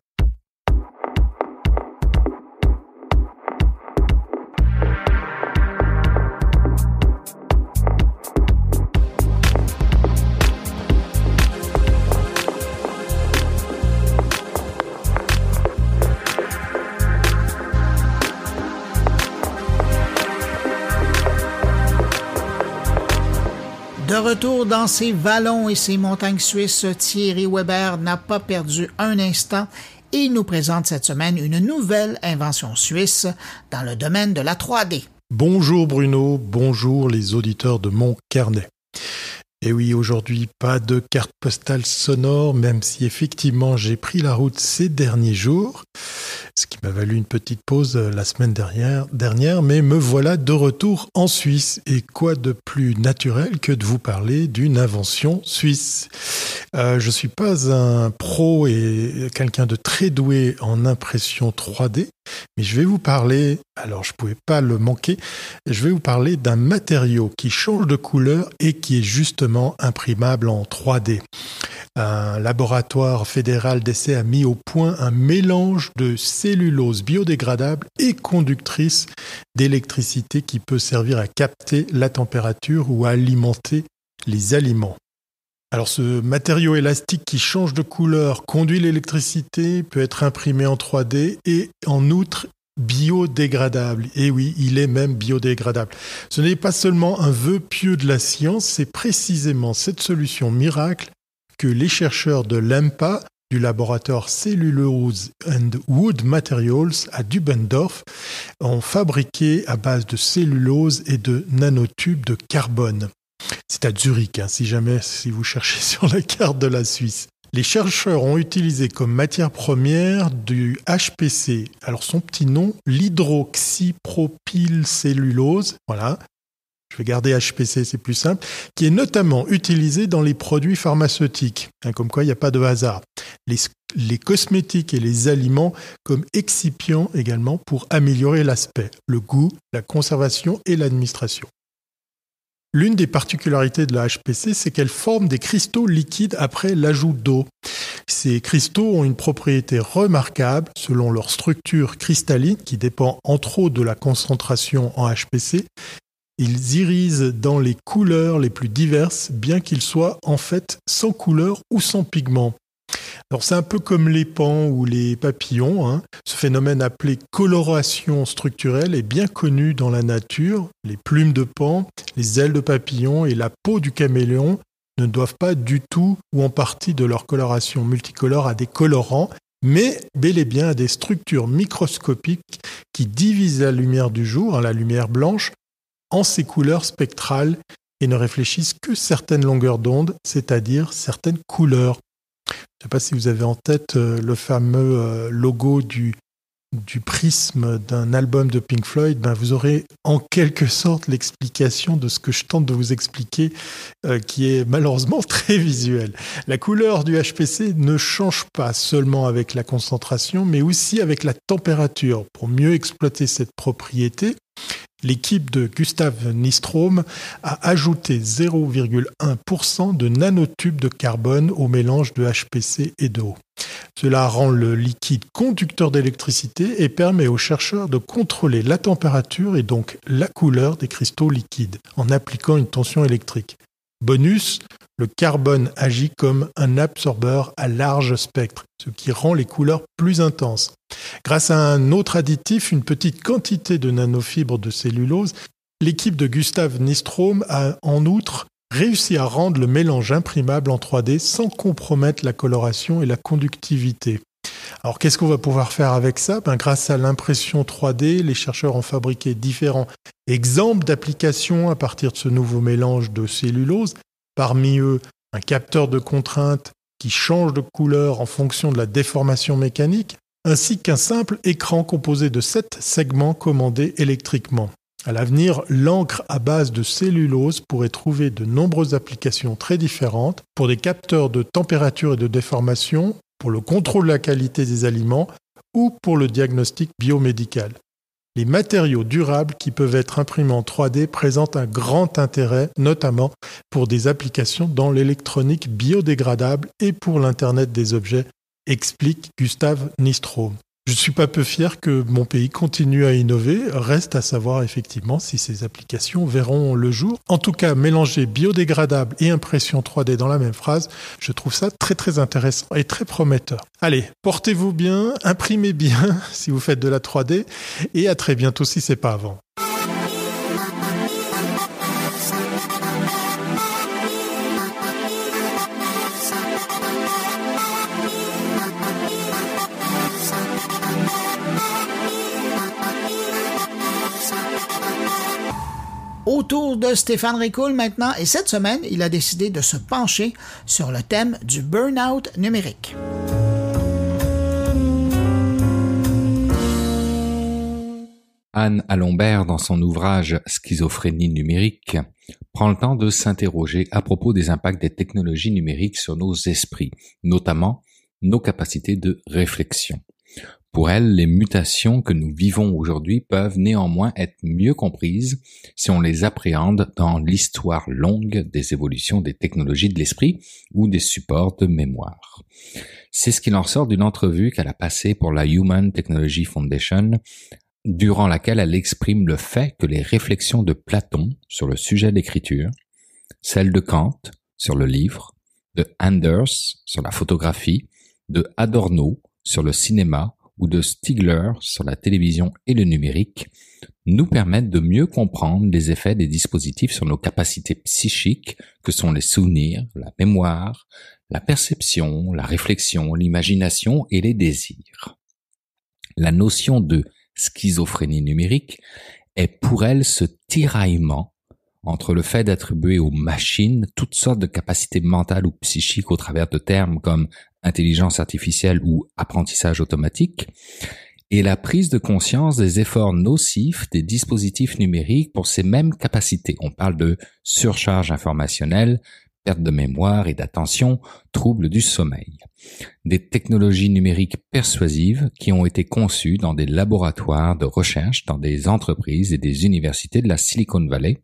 Retour dans ses vallons et ses montagnes suisses, Thierry Weber n'a pas perdu un instant et il nous présente cette semaine une nouvelle invention suisse dans le domaine de la 3D. Bonjour Bruno, bonjour les auditeurs de mon carnet. Et oui, aujourd'hui, pas de carte postale sonore, même si effectivement j'ai pris la route ces derniers jours, ce qui m'a valu une petite pause euh, la semaine dernière, mais me voilà de retour en Suisse. Et quoi de plus naturel que de vous parler d'une invention suisse? Euh, Je suis pas un pro et quelqu'un de très doué en impression 3D, mais je vais vous parler, alors je ne pouvais pas le manquer, je vais vous parler d'un matériau qui change de couleur et qui est justement imprimable en 3D. Un laboratoire fédéral d'essai a mis au point un mélange de cellulose biodégradable et conductrice d'électricité qui peut servir à capter la température ou à alimenter les aliments. Alors ce matériau élastique qui change de couleur conduit l'électricité, peut être imprimé en 3D et en outre biodégradable. Et oui, il est même biodégradable. Ce n'est pas seulement un vœu pieux de la science, c'est précisément cette solution miracle que les chercheurs de l'EMPA, du laboratoire Cellulose and Wood Materials à Dubendorf, ont fabriqué à base de cellulose et de nanotubes de carbone. C'est à Zurich, hein, si jamais si vous cherchez sur la carte de la Suisse. Les chercheurs ont utilisé comme matière première du HPC, alors son petit nom, l'hydroxypropylcellulose, voilà, je vais garder HPC, c'est plus simple, qui est notamment utilisé dans les produits pharmaceutiques, hein, comme quoi il n'y a pas de hasard. Les, les, cosmétiques et les aliments comme excipients également pour améliorer l'aspect, le goût, la conservation et l'administration. L'une des particularités de la HPC, c'est qu'elle forme des cristaux liquides après l'ajout d'eau. Ces cristaux ont une propriété remarquable selon leur structure cristalline qui dépend entre autres de la concentration en HPC. Ils irisent dans les couleurs les plus diverses, bien qu'ils soient en fait sans couleur ou sans pigment. Alors c'est un peu comme les pans ou les papillons. Hein. Ce phénomène appelé coloration structurelle est bien connu dans la nature. Les plumes de pan, les ailes de papillon et la peau du caméléon ne doivent pas du tout ou en partie de leur coloration multicolore à des colorants, mais bel et bien à des structures microscopiques qui divisent la lumière du jour, hein, la lumière blanche, en ses couleurs spectrales et ne réfléchissent que certaines longueurs d'onde, c'est-à-dire certaines couleurs. Je ne sais pas si vous avez en tête euh, le fameux euh, logo du, du prisme d'un album de Pink Floyd, ben vous aurez en quelque sorte l'explication de ce que je tente de vous expliquer, euh, qui est malheureusement très visuel. La couleur du HPC ne change pas seulement avec la concentration, mais aussi avec la température. Pour mieux exploiter cette propriété, L'équipe de Gustave Nistrom a ajouté 0,1% de nanotubes de carbone au mélange de HPC et d'eau. Cela rend le liquide conducteur d'électricité et permet aux chercheurs de contrôler la température et donc la couleur des cristaux liquides en appliquant une tension électrique. Bonus, le carbone agit comme un absorbeur à large spectre, ce qui rend les couleurs plus intenses. Grâce à un autre additif, une petite quantité de nanofibres de cellulose, l'équipe de Gustave Nistrom a en outre réussi à rendre le mélange imprimable en 3D sans compromettre la coloration et la conductivité. Alors qu'est-ce qu'on va pouvoir faire avec ça? Ben, Grâce à l'impression 3D, les chercheurs ont fabriqué différents exemples d'applications à partir de ce nouveau mélange de cellulose Parmi eux, un capteur de contrainte qui change de couleur en fonction de la déformation mécanique, ainsi qu'un simple écran composé de sept segments commandés électriquement. À l'avenir, l'encre à base de cellulose pourrait trouver de nombreuses applications très différentes pour des capteurs de température et de déformation, pour le contrôle de la qualité des aliments ou pour le diagnostic biomédical. Les matériaux durables qui peuvent être imprimés en 3D présentent un grand intérêt, notamment pour des applications dans l'électronique biodégradable et pour l'Internet des objets, explique Gustave Nistrom. Je ne suis pas peu fier que mon pays continue à innover. Reste à savoir effectivement si ces applications verront le jour. En tout cas, mélanger biodégradable et impression 3D dans la même phrase, je trouve ça très très intéressant et très prometteur. Allez, portez-vous bien, imprimez bien si vous faites de la 3D et à très bientôt si c'est pas avant. Autour de Stéphane Ricoul maintenant et cette semaine, il a décidé de se pencher sur le thème du burn-out numérique. Anne Alombert, dans son ouvrage Schizophrénie numérique, prend le temps de s'interroger à propos des impacts des technologies numériques sur nos esprits, notamment nos capacités de réflexion. Pour elle, les mutations que nous vivons aujourd'hui peuvent néanmoins être mieux comprises si on les appréhende dans l'histoire longue des évolutions des technologies de l'esprit ou des supports de mémoire. C'est ce qu'il en ressort d'une entrevue qu'elle a passée pour la Human Technology Foundation, durant laquelle elle exprime le fait que les réflexions de Platon sur le sujet de l'écriture, celles de Kant sur le livre, de Anders sur la photographie, de Adorno sur le cinéma ou de Stigler sur la télévision et le numérique nous permettent de mieux comprendre les effets des dispositifs sur nos capacités psychiques que sont les souvenirs, la mémoire, la perception, la réflexion, l'imagination et les désirs. La notion de schizophrénie numérique est pour elle ce tiraillement entre le fait d'attribuer aux machines toutes sortes de capacités mentales ou psychiques au travers de termes comme intelligence artificielle ou apprentissage automatique, et la prise de conscience des efforts nocifs des dispositifs numériques pour ces mêmes capacités. On parle de surcharge informationnelle, perte de mémoire et d'attention, troubles du sommeil. Des technologies numériques persuasives qui ont été conçues dans des laboratoires de recherche dans des entreprises et des universités de la Silicon Valley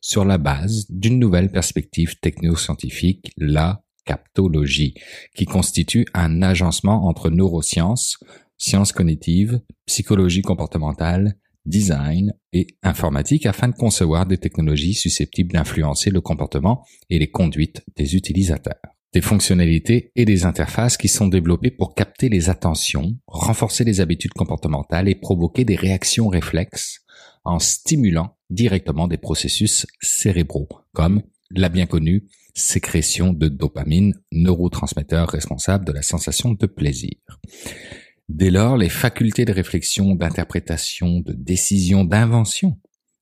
sur la base d'une nouvelle perspective technoscientifique, la captologie, qui constitue un agencement entre neurosciences, sciences cognitives, psychologie comportementale, design et informatique afin de concevoir des technologies susceptibles d'influencer le comportement et les conduites des utilisateurs. des fonctionnalités et des interfaces qui sont développées pour capter les attentions, renforcer les habitudes comportementales et provoquer des réactions réflexes en stimulant directement des processus cérébraux, comme la bien connue sécrétion de dopamine, neurotransmetteur responsable de la sensation de plaisir. Dès lors, les facultés de réflexion, d'interprétation, de décision, d'invention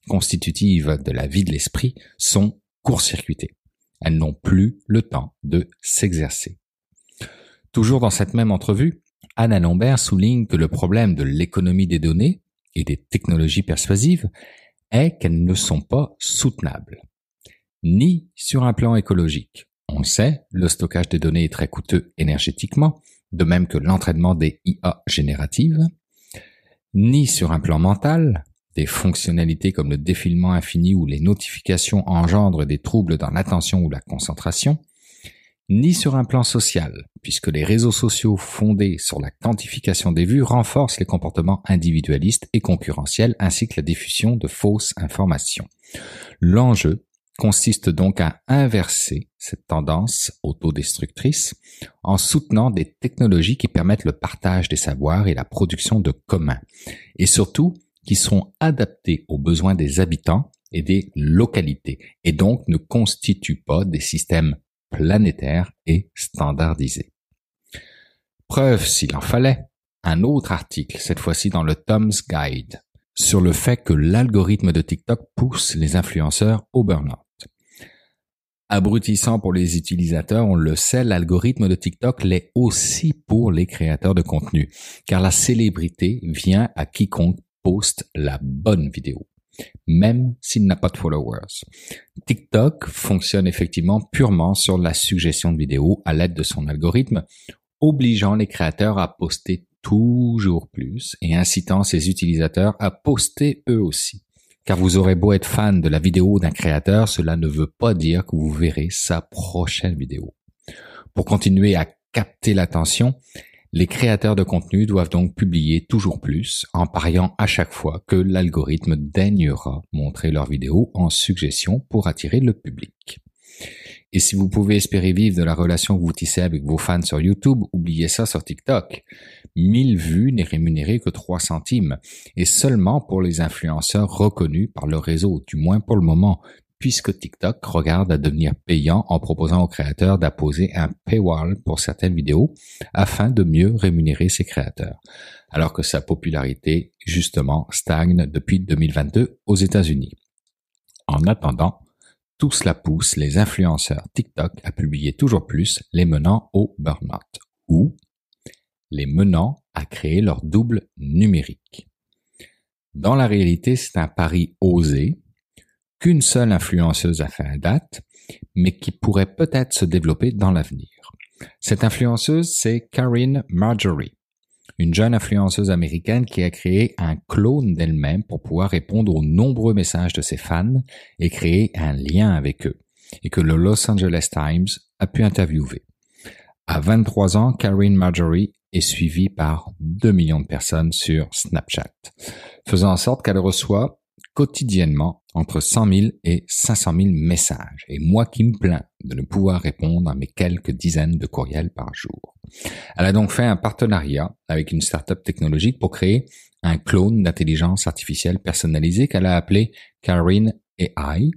constitutives de la vie de l'esprit sont court-circuitées. Elles n'ont plus le temps de s'exercer. Toujours dans cette même entrevue, Anna Lambert souligne que le problème de l'économie des données et des technologies persuasives est qu'elles ne sont pas soutenables. Ni sur un plan écologique. On le sait, le stockage des données est très coûteux énergétiquement, de même que l'entraînement des IA génératives, ni sur un plan mental, des fonctionnalités comme le défilement infini ou les notifications engendrent des troubles dans l'attention ou la concentration, ni sur un plan social, puisque les réseaux sociaux fondés sur la quantification des vues renforcent les comportements individualistes et concurrentiels ainsi que la diffusion de fausses informations. L'enjeu consiste donc à inverser cette tendance autodestructrice en soutenant des technologies qui permettent le partage des savoirs et la production de communs, et surtout qui sont adaptés aux besoins des habitants et des localités, et donc ne constituent pas des systèmes planétaires et standardisés. Preuve s'il en fallait, un autre article, cette fois-ci dans le Tom's Guide, sur le fait que l'algorithme de TikTok pousse les influenceurs au burn-out. Abrutissant pour les utilisateurs, on le sait, l'algorithme de TikTok l'est aussi pour les créateurs de contenu, car la célébrité vient à quiconque poste la bonne vidéo, même s'il n'a pas de followers. TikTok fonctionne effectivement purement sur la suggestion de vidéos à l'aide de son algorithme, obligeant les créateurs à poster toujours plus et incitant ses utilisateurs à poster eux aussi. Car vous aurez beau être fan de la vidéo d'un créateur, cela ne veut pas dire que vous verrez sa prochaine vidéo. Pour continuer à capter l'attention, les créateurs de contenu doivent donc publier toujours plus en pariant à chaque fois que l'algorithme daignera montrer leurs vidéos en suggestion pour attirer le public. Et si vous pouvez espérer vivre de la relation que vous tissez avec vos fans sur YouTube, oubliez ça sur TikTok. 1000 vues n'est rémunéré que 3 centimes, et seulement pour les influenceurs reconnus par le réseau, du moins pour le moment, puisque TikTok regarde à devenir payant en proposant aux créateurs d'apposer un paywall pour certaines vidéos afin de mieux rémunérer ses créateurs, alors que sa popularité, justement, stagne depuis 2022 aux États-Unis. En attendant, tout cela pousse les influenceurs TikTok à publier toujours plus, les menant au burn-out, ou les menant à créer leur double numérique. Dans la réalité, c'est un pari osé qu'une seule influenceuse a fait à date, mais qui pourrait peut-être se développer dans l'avenir. Cette influenceuse, c'est Karine Marjorie une jeune influenceuse américaine qui a créé un clone d'elle-même pour pouvoir répondre aux nombreux messages de ses fans et créer un lien avec eux, et que le Los Angeles Times a pu interviewer. À 23 ans, Karine Marjorie est suivie par 2 millions de personnes sur Snapchat, faisant en sorte qu'elle reçoit quotidiennement entre 100 000 et 500 000 messages, et moi qui me plains de ne pouvoir répondre à mes quelques dizaines de courriels par jour. Elle a donc fait un partenariat avec une start-up technologique pour créer un clone d'intelligence artificielle personnalisée qu'elle a appelé Karine AI,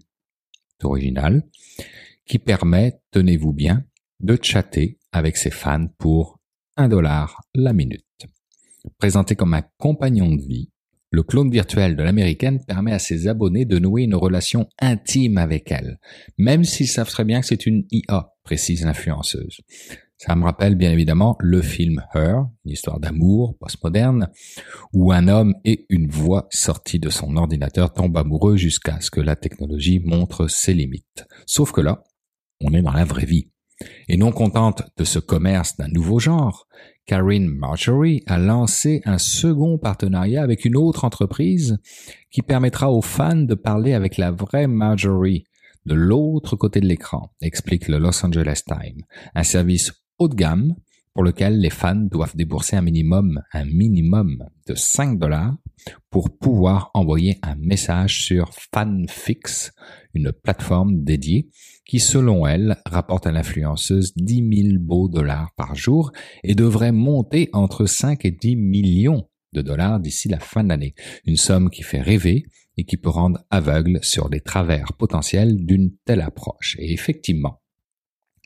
original, qui permet, tenez-vous bien, de chatter avec ses fans pour un dollar la minute. Présenté comme un compagnon de vie, le clone virtuel de l'américaine permet à ses abonnés de nouer une relation intime avec elle, même s'ils savent très bien que c'est une IA, précise l'influenceuse. Ça me rappelle bien évidemment le film Her, une histoire d'amour postmoderne, où un homme et une voix sortie de son ordinateur tombent amoureux jusqu'à ce que la technologie montre ses limites. Sauf que là, on est dans la vraie vie. Et non contente de ce commerce d'un nouveau genre, Karine Marjorie a lancé un second partenariat avec une autre entreprise qui permettra aux fans de parler avec la vraie Marjorie de l'autre côté de l'écran, explique le Los Angeles Times, un service haut de gamme pour lequel les fans doivent débourser un minimum, un minimum de 5 dollars pour pouvoir envoyer un message sur FanFix, une plateforme dédiée qui, selon elle, rapporte à l'influenceuse 10 000 beaux dollars par jour et devrait monter entre 5 et 10 millions de dollars d'ici la fin de l'année. Une somme qui fait rêver et qui peut rendre aveugle sur les travers potentiels d'une telle approche. Et effectivement,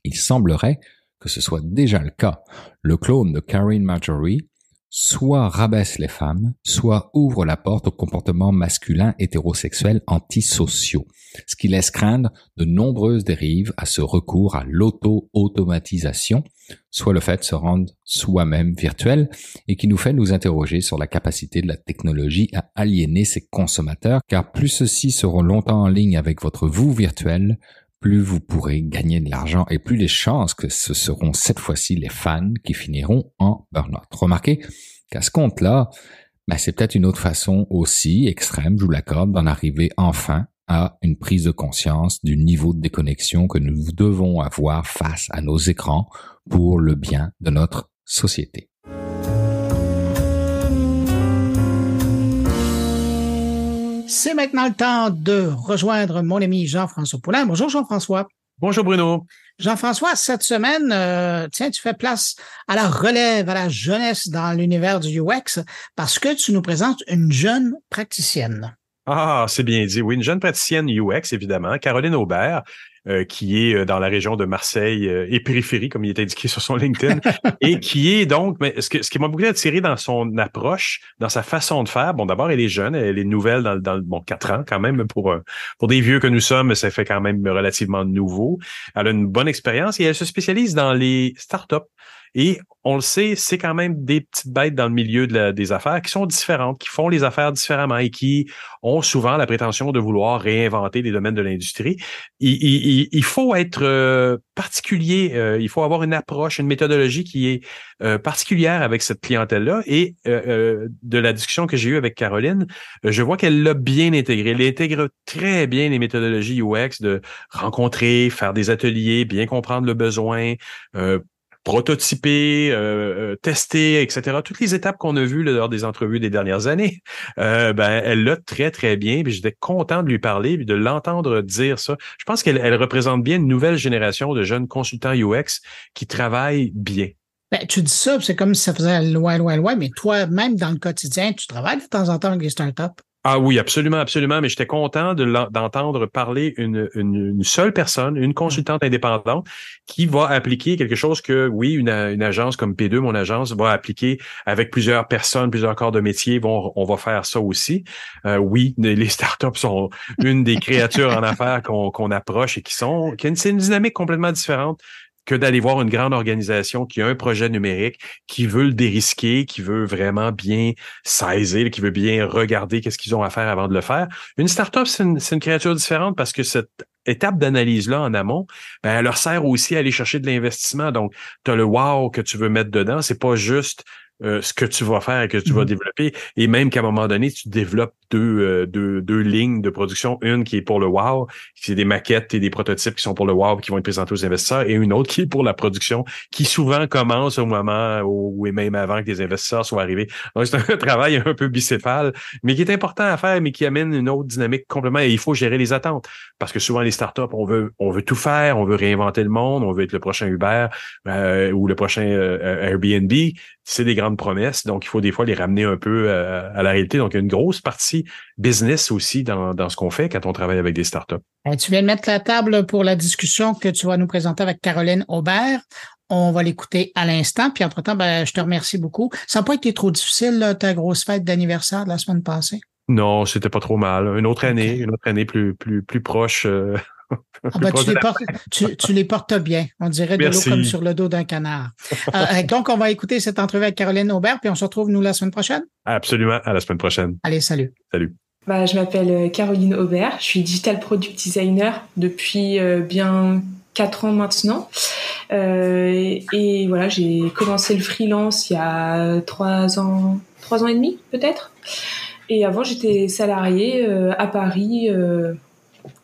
il semblerait que ce soit déjà le cas. Le clone de Karen Marjorie soit rabaisse les femmes, soit ouvre la porte aux comportements masculins hétérosexuels antisociaux, ce qui laisse craindre de nombreuses dérives à ce recours à l'auto-automatisation, soit le fait de se rendre soi-même virtuel, et qui nous fait nous interroger sur la capacité de la technologie à aliéner ses consommateurs, car plus ceux-ci seront longtemps en ligne avec votre vous virtuel, plus vous pourrez gagner de l'argent et plus les chances que ce seront cette fois-ci les fans qui finiront en burn-out. Remarquez qu'à ce compte-là, ben c'est peut-être une autre façon aussi extrême, je vous l'accorde, d'en arriver enfin à une prise de conscience du niveau de déconnexion que nous devons avoir face à nos écrans pour le bien de notre société. C'est maintenant le temps de rejoindre mon ami Jean-François Poulin. Bonjour Jean-François. Bonjour Bruno. Jean-François, cette semaine, euh, tiens, tu fais place à la relève, à la jeunesse dans l'univers du UX parce que tu nous présentes une jeune praticienne. Ah, c'est bien dit. Oui, une jeune praticienne UX, évidemment, Caroline Aubert. Euh, qui est euh, dans la région de Marseille euh, et périphérie, comme il est indiqué sur son LinkedIn, et qui est donc, mais ce, ce qui m'a beaucoup attiré dans son approche, dans sa façon de faire, bon, d'abord, elle est jeune, elle est nouvelle dans, dans bon, quatre ans quand même, pour, pour des vieux que nous sommes, ça fait quand même relativement nouveau. Elle a une bonne expérience et elle se spécialise dans les startups. Et on le sait, c'est quand même des petites bêtes dans le milieu de des affaires qui sont différentes, qui font les affaires différemment et qui ont souvent la prétention de vouloir réinventer les domaines de l'industrie. Il, il, faut être euh, particulier, euh, il faut avoir une approche, une méthodologie qui est euh, particulière avec cette clientèle-là. Et de la discussion que j'ai eue avec Caroline, je vois qu'elle l'a bien intégré. Elle intègre très bien les méthodologies UX de rencontrer, faire des ateliers, bien comprendre le besoin, prototyper, euh, euh, tester, etc. Toutes les étapes qu'on a vues lors des entrevues des dernières années, euh, ben, elle l'a très, très bien. Puis j'étais content de lui parler et de l'entendre dire ça. Je pense qu'elle elle représente bien une nouvelle génération de jeunes consultants UX qui travaillent bien. Ben, tu dis ça, c'est comme si ça faisait loin, loin, loin, mais toi, même dans le quotidien, tu travailles de temps en temps avec les startups. Ah oui, absolument, absolument. Mais j'étais content d'entendre parler une, une, seule personne, une consultante indépendante, qui va appliquer quelque chose que, oui, une, une, agence comme P2, mon agence, va appliquer avec plusieurs personnes, plusieurs corps de métier. Vont, on va faire ça aussi. Euh, oui, les startups sont une des créatures en affaires qu'on approche et qui sont, qui c'est une dynamique complètement différente que d'aller voir une grande organisation qui a un projet numérique, qui veut le dérisquer, qui veut vraiment bien saisir, qui veut bien regarder qu'est-ce qu'ils ont à faire avant de le faire. Une startup, c'est une, créature différente parce que cette étape d'analyse-là en amont, ben, elle leur sert aussi à aller chercher de l'investissement. Donc, tu as le wow que tu veux mettre dedans. C'est pas juste euh, ce que tu vas faire et que tu vas mm-hmm. développer. Et même qu'à un moment donné, tu développes deux, euh, deux, deux lignes de production. Une qui est pour le wow, qui est des maquettes et des prototypes qui sont pour le wow qui vont être présentés aux investisseurs, et une autre qui est pour la production, qui souvent commence au moment où, et même avant que les investisseurs soient arrivés. Donc, c'est un travail un peu bicéphale, mais qui est important à faire, mais qui amène une autre dynamique complètement. Et il faut gérer les attentes. Parce que souvent, les startups, on veut, on veut tout faire, on veut réinventer le monde, on veut être le prochain Uber euh, ou le prochain Airbnb. C'est des grandes promesses, donc il faut des fois les ramener un peu euh, à la réalité. Donc, il y a une grosse partie business aussi dans, dans ce qu'on fait quand on travaille avec des startups. Ben, tu viens de mettre la table pour la discussion que tu vas nous présenter avec Caroline Aubert. On va l'écouter à l'instant. Puis entre-temps, ben, je te remercie beaucoup. Ça n'a pas été trop difficile, ta grosse fête d'anniversaire de la semaine passée? Non, c'était pas trop mal. Une autre année, une autre année plus, plus, plus proche. Euh, Ah ben, tu, les portes, tu, les portes, bien. On dirait de l'eau comme sur le dos d'un canard. Euh, euh, donc, on va écouter cette entrevue avec Caroline Aubert, puis on se retrouve, nous, la semaine prochaine? Absolument. À la semaine prochaine. Allez, salut. Salut. Bah, je m'appelle euh, Caroline Aubert. Je suis digital product designer depuis bien quatre ans maintenant. Euh, et voilà, j'ai commencé le freelance il y a trois ans, trois ans et demi peut-être. Et avant, j'étais salariée à Paris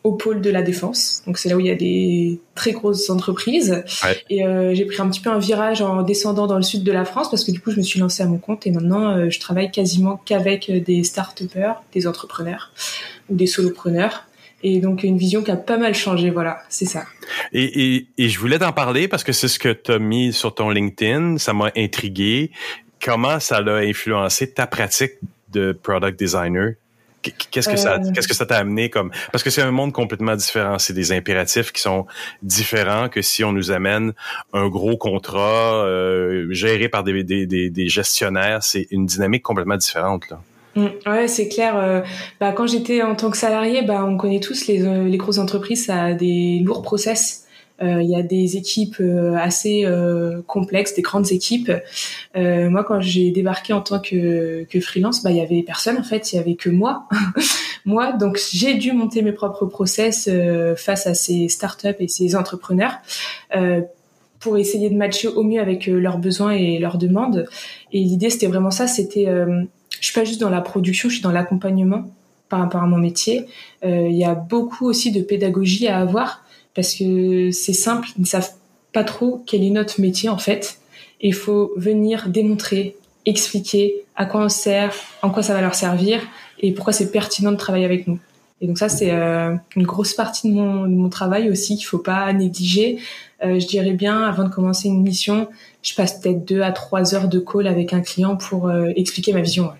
au pôle de la défense. Donc c'est là où il y a des très grosses entreprises. Et euh, j'ai pris un petit peu un virage en descendant dans le sud de la France parce que du coup je me suis lancée à mon compte et maintenant euh, je travaille quasiment qu'avec des start-upers, des entrepreneurs ou des solopreneurs. Et donc une vision qui a pas mal changé, voilà, c'est ça. Et, et, et je voulais t'en parler parce que c'est ce que tu as mis sur ton LinkedIn, ça m'a intrigué. Comment ça a influencé ta pratique de product designer? Qu'est-ce que ça, qu'est-ce que ça t'a amené comme Parce que c'est un monde complètement différent. C'est des impératifs qui sont différents que si on nous amène un gros contrat euh, géré par des, des, des, gestionnaires. C'est une dynamique complètement différente là. Mmh, ouais, c'est clair. Euh, bah, quand j'étais en tant que salarié, bah, on connaît tous les, euh, les grosses entreprises, ça a des lourds process. Euh, il y a des équipes euh, assez euh, complexes, des grandes équipes. moi, quand j'ai débarqué en tant que, freelance, bah il y avait personne en fait, il y avait que moi, moi. Donc j'ai dû monter mes propres process face à ces startups et ces entrepreneurs pour essayer de matcher au mieux avec leurs besoins et leurs demandes. Et l'idée, c'était vraiment ça. C'était, je suis pas juste dans la production, je suis dans l'accompagnement par rapport à mon métier. Il y a beaucoup aussi de pédagogie à avoir parce que c'est simple, ils ne savent pas trop quel est notre métier en fait. Il faut venir démontrer, expliquer à quoi on sert, en quoi ça va leur servir et pourquoi c'est pertinent de travailler avec nous. Et donc ça, c'est euh, une grosse partie de mon, travail aussi qu'il faut pas négliger. Euh, je dirais bien, avant de commencer une mission, je passe peut-être deux à trois heures de call avec un client pour euh, expliquer ma vision.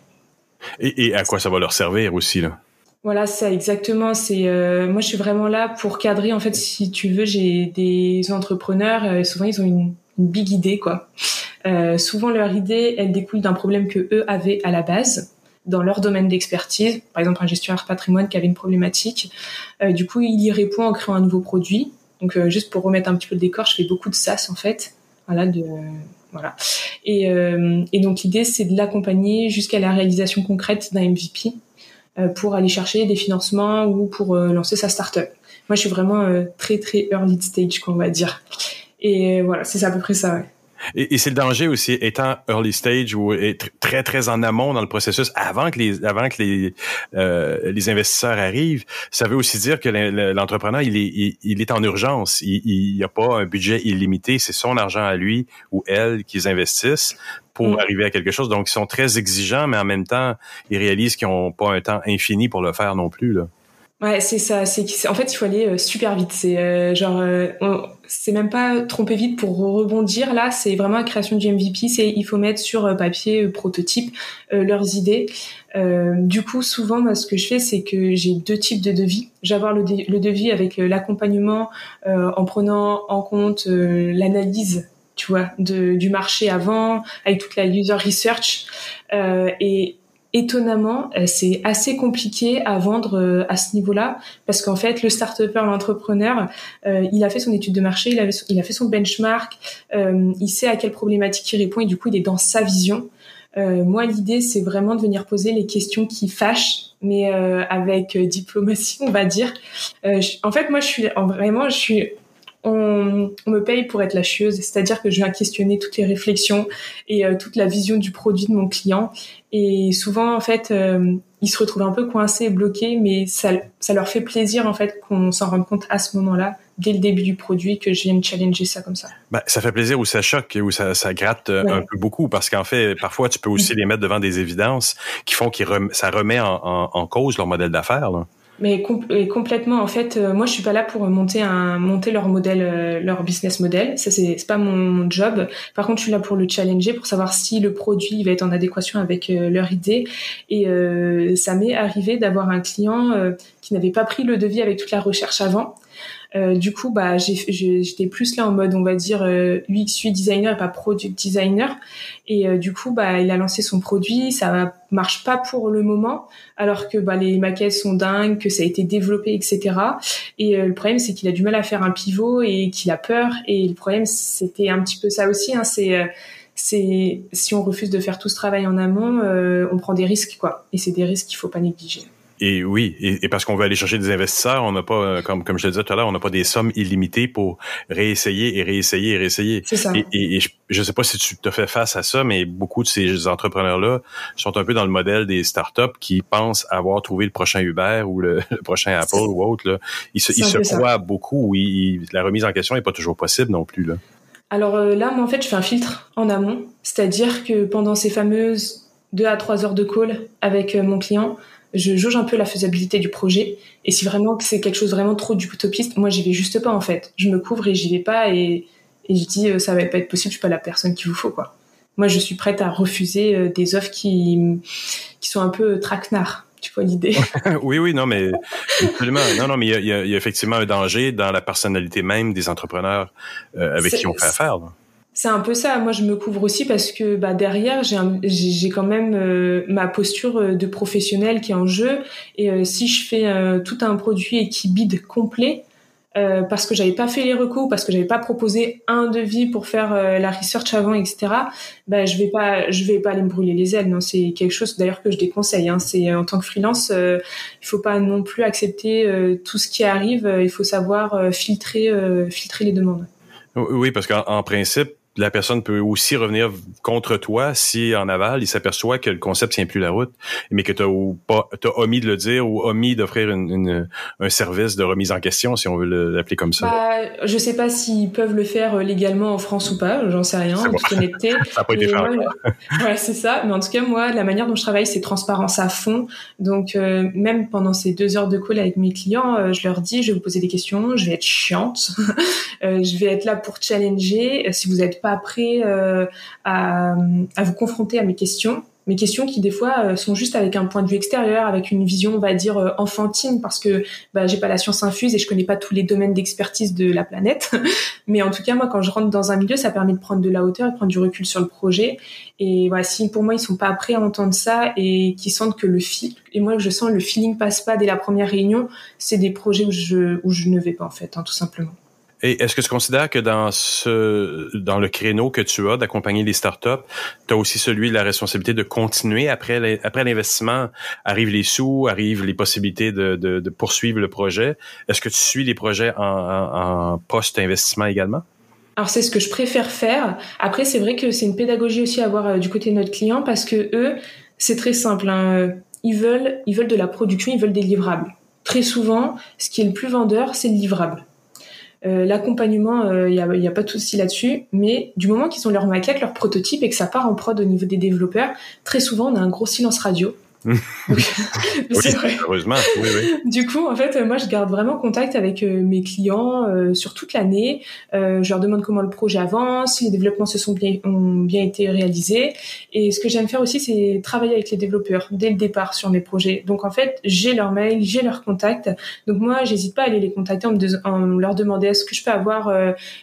Et, et à quoi ça va leur servir aussi là? Voilà, ça exactement. C'est euh, moi, je suis vraiment là pour cadrer. En fait, si tu veux, j'ai des entrepreneurs. Euh, souvent, ils ont une, une, big idée, quoi. Euh, souvent, leur idée, elle découle d'un problème que eux avaient à la base dans leur domaine d'expertise. Par exemple, un gestionnaire patrimoine qui avait une problématique. Euh, du coup, il y répond en créant un nouveau produit. Donc, euh, juste pour remettre un petit peu le décor, je fais beaucoup de SaaS en fait. Voilà, de voilà. Et, et donc l'idée, c'est de l'accompagner jusqu'à la réalisation concrète d'un MVP euh, pour aller chercher des financements ou pour euh, lancer sa start-up. Moi, je suis vraiment euh, très très early stage, qu'on va dire. Et voilà, c'est à peu près ça. Ouais. Et, et c'est le danger aussi, étant early stage ou très très en amont dans le processus, avant que les avant que les euh, les investisseurs arrivent, ça veut aussi dire que l'entrepreneur il est il, est en urgence, il n'y a pas un budget illimité, c'est son argent à lui ou elle qu'ils investissent pour mm. arriver à quelque chose. Donc, ils sont très exigeants, mais en même temps, ils réalisent qu'ils n'ont pas un temps infini pour le faire non plus. Là. Ouais, c'est ça. C'est en fait, il faut aller euh, super vite. C'est euh, genre, euh, c'est même pas tromper vite pour rebondir. Là, c'est vraiment la création du MVP. C'est il faut mettre sur papier prototype leurs idées. du coup, souvent, moi, ce que je fais, c'est que j'ai deux types de devis. J'ai avoir le, le, devis avec l'accompagnement en prenant en compte l'analyse tu vois, de, du marché avant, avec toute la user research. Euh, et étonnamment, euh, c'est assez compliqué à vendre euh, à ce niveau-là parce qu'en fait, le start-upper, l'entrepreneur, euh, il a fait son étude de marché, il, a fait son benchmark, euh, il sait à quelle problématique il répond et du coup, il est dans sa vision. moi, l'idée, c'est vraiment de venir poser les questions qui fâchent, mais avec diplomatie, on va dire. en fait, moi, je suis vraiment, je suis on, me paye pour être la chieuse, c'est-à-dire que je viens questionner toutes les réflexions et euh, toute la vision du produit de mon client. Et souvent, en fait, euh, ils se retrouvent un peu coincés et bloqués, mais ça, ça leur fait plaisir, en fait, qu'on s'en rende compte à ce moment-là, dès le début du produit, que je vienne challenger ça comme ça. Ben, ça fait plaisir ou ça choque ou ça, ça gratte euh, un peu beaucoup, parce qu'en fait, parfois, tu peux aussi les mettre devant des évidences qui font que ça remet en, en, en cause leur modèle d'affaires. Mais complètement, en fait, euh, moi, je suis pas là pour monter un monter leur modèle, euh, leur business model. Ça, c'est pas mon, job. Par contre, je suis là pour le challenger, pour savoir si le produit va être en adéquation avec euh, leur idée. Et ça m'est arrivé d'avoir un client qui n'avait pas pris le devis avec toute la recherche avant. Euh, du coup, bah, j'étais plus là en mode, on va dire, euh, UX, designer et pas product designer. Et euh, du coup, bah, il a lancé son produit, ça marche pas pour le moment, alors que bah, les maquettes sont dingues, que ça a été développé, etc. Et le problème, c'est qu'il a du mal à faire un pivot et qu'il a peur. Et le problème, c'était un petit peu ça aussi. Hein, c'est c'est si on refuse de faire tout ce travail en amont, on prend des risques, quoi. Et c'est des risques qu'il faut pas négliger. Et oui, et, parce qu'on veut aller chercher des investisseurs, on n'a pas, euh, comme, comme je le disais tout à l'heure, on n'a pas des sommes illimitées pour réessayer et réessayer et réessayer. C'est ça. Et, et, je ne sais pas si tu te fais face à ça, mais beaucoup de ces entrepreneurs-là sont un peu dans le modèle des startups qui pensent avoir trouvé le prochain Uber ou le, prochain Apple ou autre. Là. Ils se, ils se croient beaucoup. Oui, la remise en question n'est pas toujours possible non plus. Là. Alors euh, là, moi, en fait, je fais un filtre en amont, c'est-à-dire que pendant ces fameuses deux à trois heures de call avec euh, mon client, je jauge un peu la faisabilité du projet. Et si vraiment c'est quelque chose vraiment trop d'utopiste, moi j'y vais juste pas en fait. Je me couvre et j'y vais pas et, et je dis euh, ça va pas être possible, je suis pas la personne qu'il vous faut quoi. Moi je suis prête à refuser euh, des offres qui qui sont un peu traquenards. Tu vois l'idée? Oui, oui, non, mais absolument. Non, non, mais il y a, y a, effectivement un danger dans la personnalité même des entrepreneurs euh, avec qui on fait affaire. C'est un peu ça. Moi, je me couvre aussi parce que bah, derrière, j'ai quand même euh, ma posture euh, de professionnel qui est en jeu. Et euh, si je fais tout un produit et qui bide complet, parce que j'avais pas fait les recours, parce que j'avais pas proposé un devis pour faire la research avant, etc. Bah, je vais pas, je vais pas aller me brûler les ailes. Non, c'est quelque chose d'ailleurs que je déconseille. Hein. C'est en tant que freelance, il faut pas non plus accepter tout ce qui arrive. il faut savoir filtrer, filtrer les demandes. Oui, parce qu'en principe, la personne peut aussi revenir contre toi si en aval il s'aperçoit que le concept tient plus la route, mais que tu as as omis de le dire ou omis d'offrir une, un service de remise en question, si on veut l'appeler comme ça. Bah, je sais pas s'ils peuvent le faire euh, légalement en France ou pas, j'en sais rien, en toute honnêteté. ça n'a pas été fait. ouais, c'est ça. Mais en tout cas, moi, la manière dont je travaille, c'est transparence à fond. Donc, euh, même pendant ces deux heures de call avec mes clients, euh, je leur dis, je vais vous poser des questions, je vais être chiante, je vais être là pour challenger. Si vous êtes pas prêt euh, à, vous confronter à mes questions, mes questions qui des fois euh, sont juste avec un point de vue extérieur, avec une vision, on va dire euh, enfantine, parce que bah, j'ai pas la science infuse et je connais pas tous les domaines d'expertise de la planète. Mais en tout cas, moi, quand je rentre dans un milieu, ça permet de prendre de la hauteur et de prendre du recul sur le projet. Et si pour moi ils sont pas prêts à entendre ça et qu'ils sentent que le fil et moi je sens le feeling passe pas dès la première réunion, c'est des projets où je où je ne vais pas en fait, hein, tout simplement. Et est-ce que tu considères que dans ce dans le créneau que tu as d'accompagner les startups, tu as aussi celui de la responsabilité de continuer après l'investissement, arrivent les sous, arrivent les possibilités de, de, de poursuivre le projet. Est-ce que tu suis les projets en, en, en post-investissement également? Alors c'est ce que je préfère faire. Après c'est vrai que c'est une pédagogie aussi à avoir euh, du côté de notre client parce que eux c'est très simple. Hein. Ils veulent ils veulent de la production, ils veulent des livrables. Très souvent, ce qui est le plus vendeur, c'est le livrable. Euh, l'accompagnement, il euh, n'y y a, pas de souci là-dessus, mais du moment qu'ils ont leur maquette, leur prototype et que ça part en prod au niveau des développeurs, très souvent on a un gros silence radio oui, heureusement. Oui, oui. Du coup, en fait, moi, je garde vraiment contact avec euh, mes clients euh, sur toute l'année. Euh, je leur demande comment le projet avance, si les développements se sont bien, ont bien été réalisés. Et ce que j'aime faire aussi, c'est travailler avec les développeurs dès le départ sur mes projets. Donc, en fait, j'ai leur mail, j'ai leur contact. Donc, moi, j'hésite pas à aller les contacter en, en leur demander est-ce que je peux avoir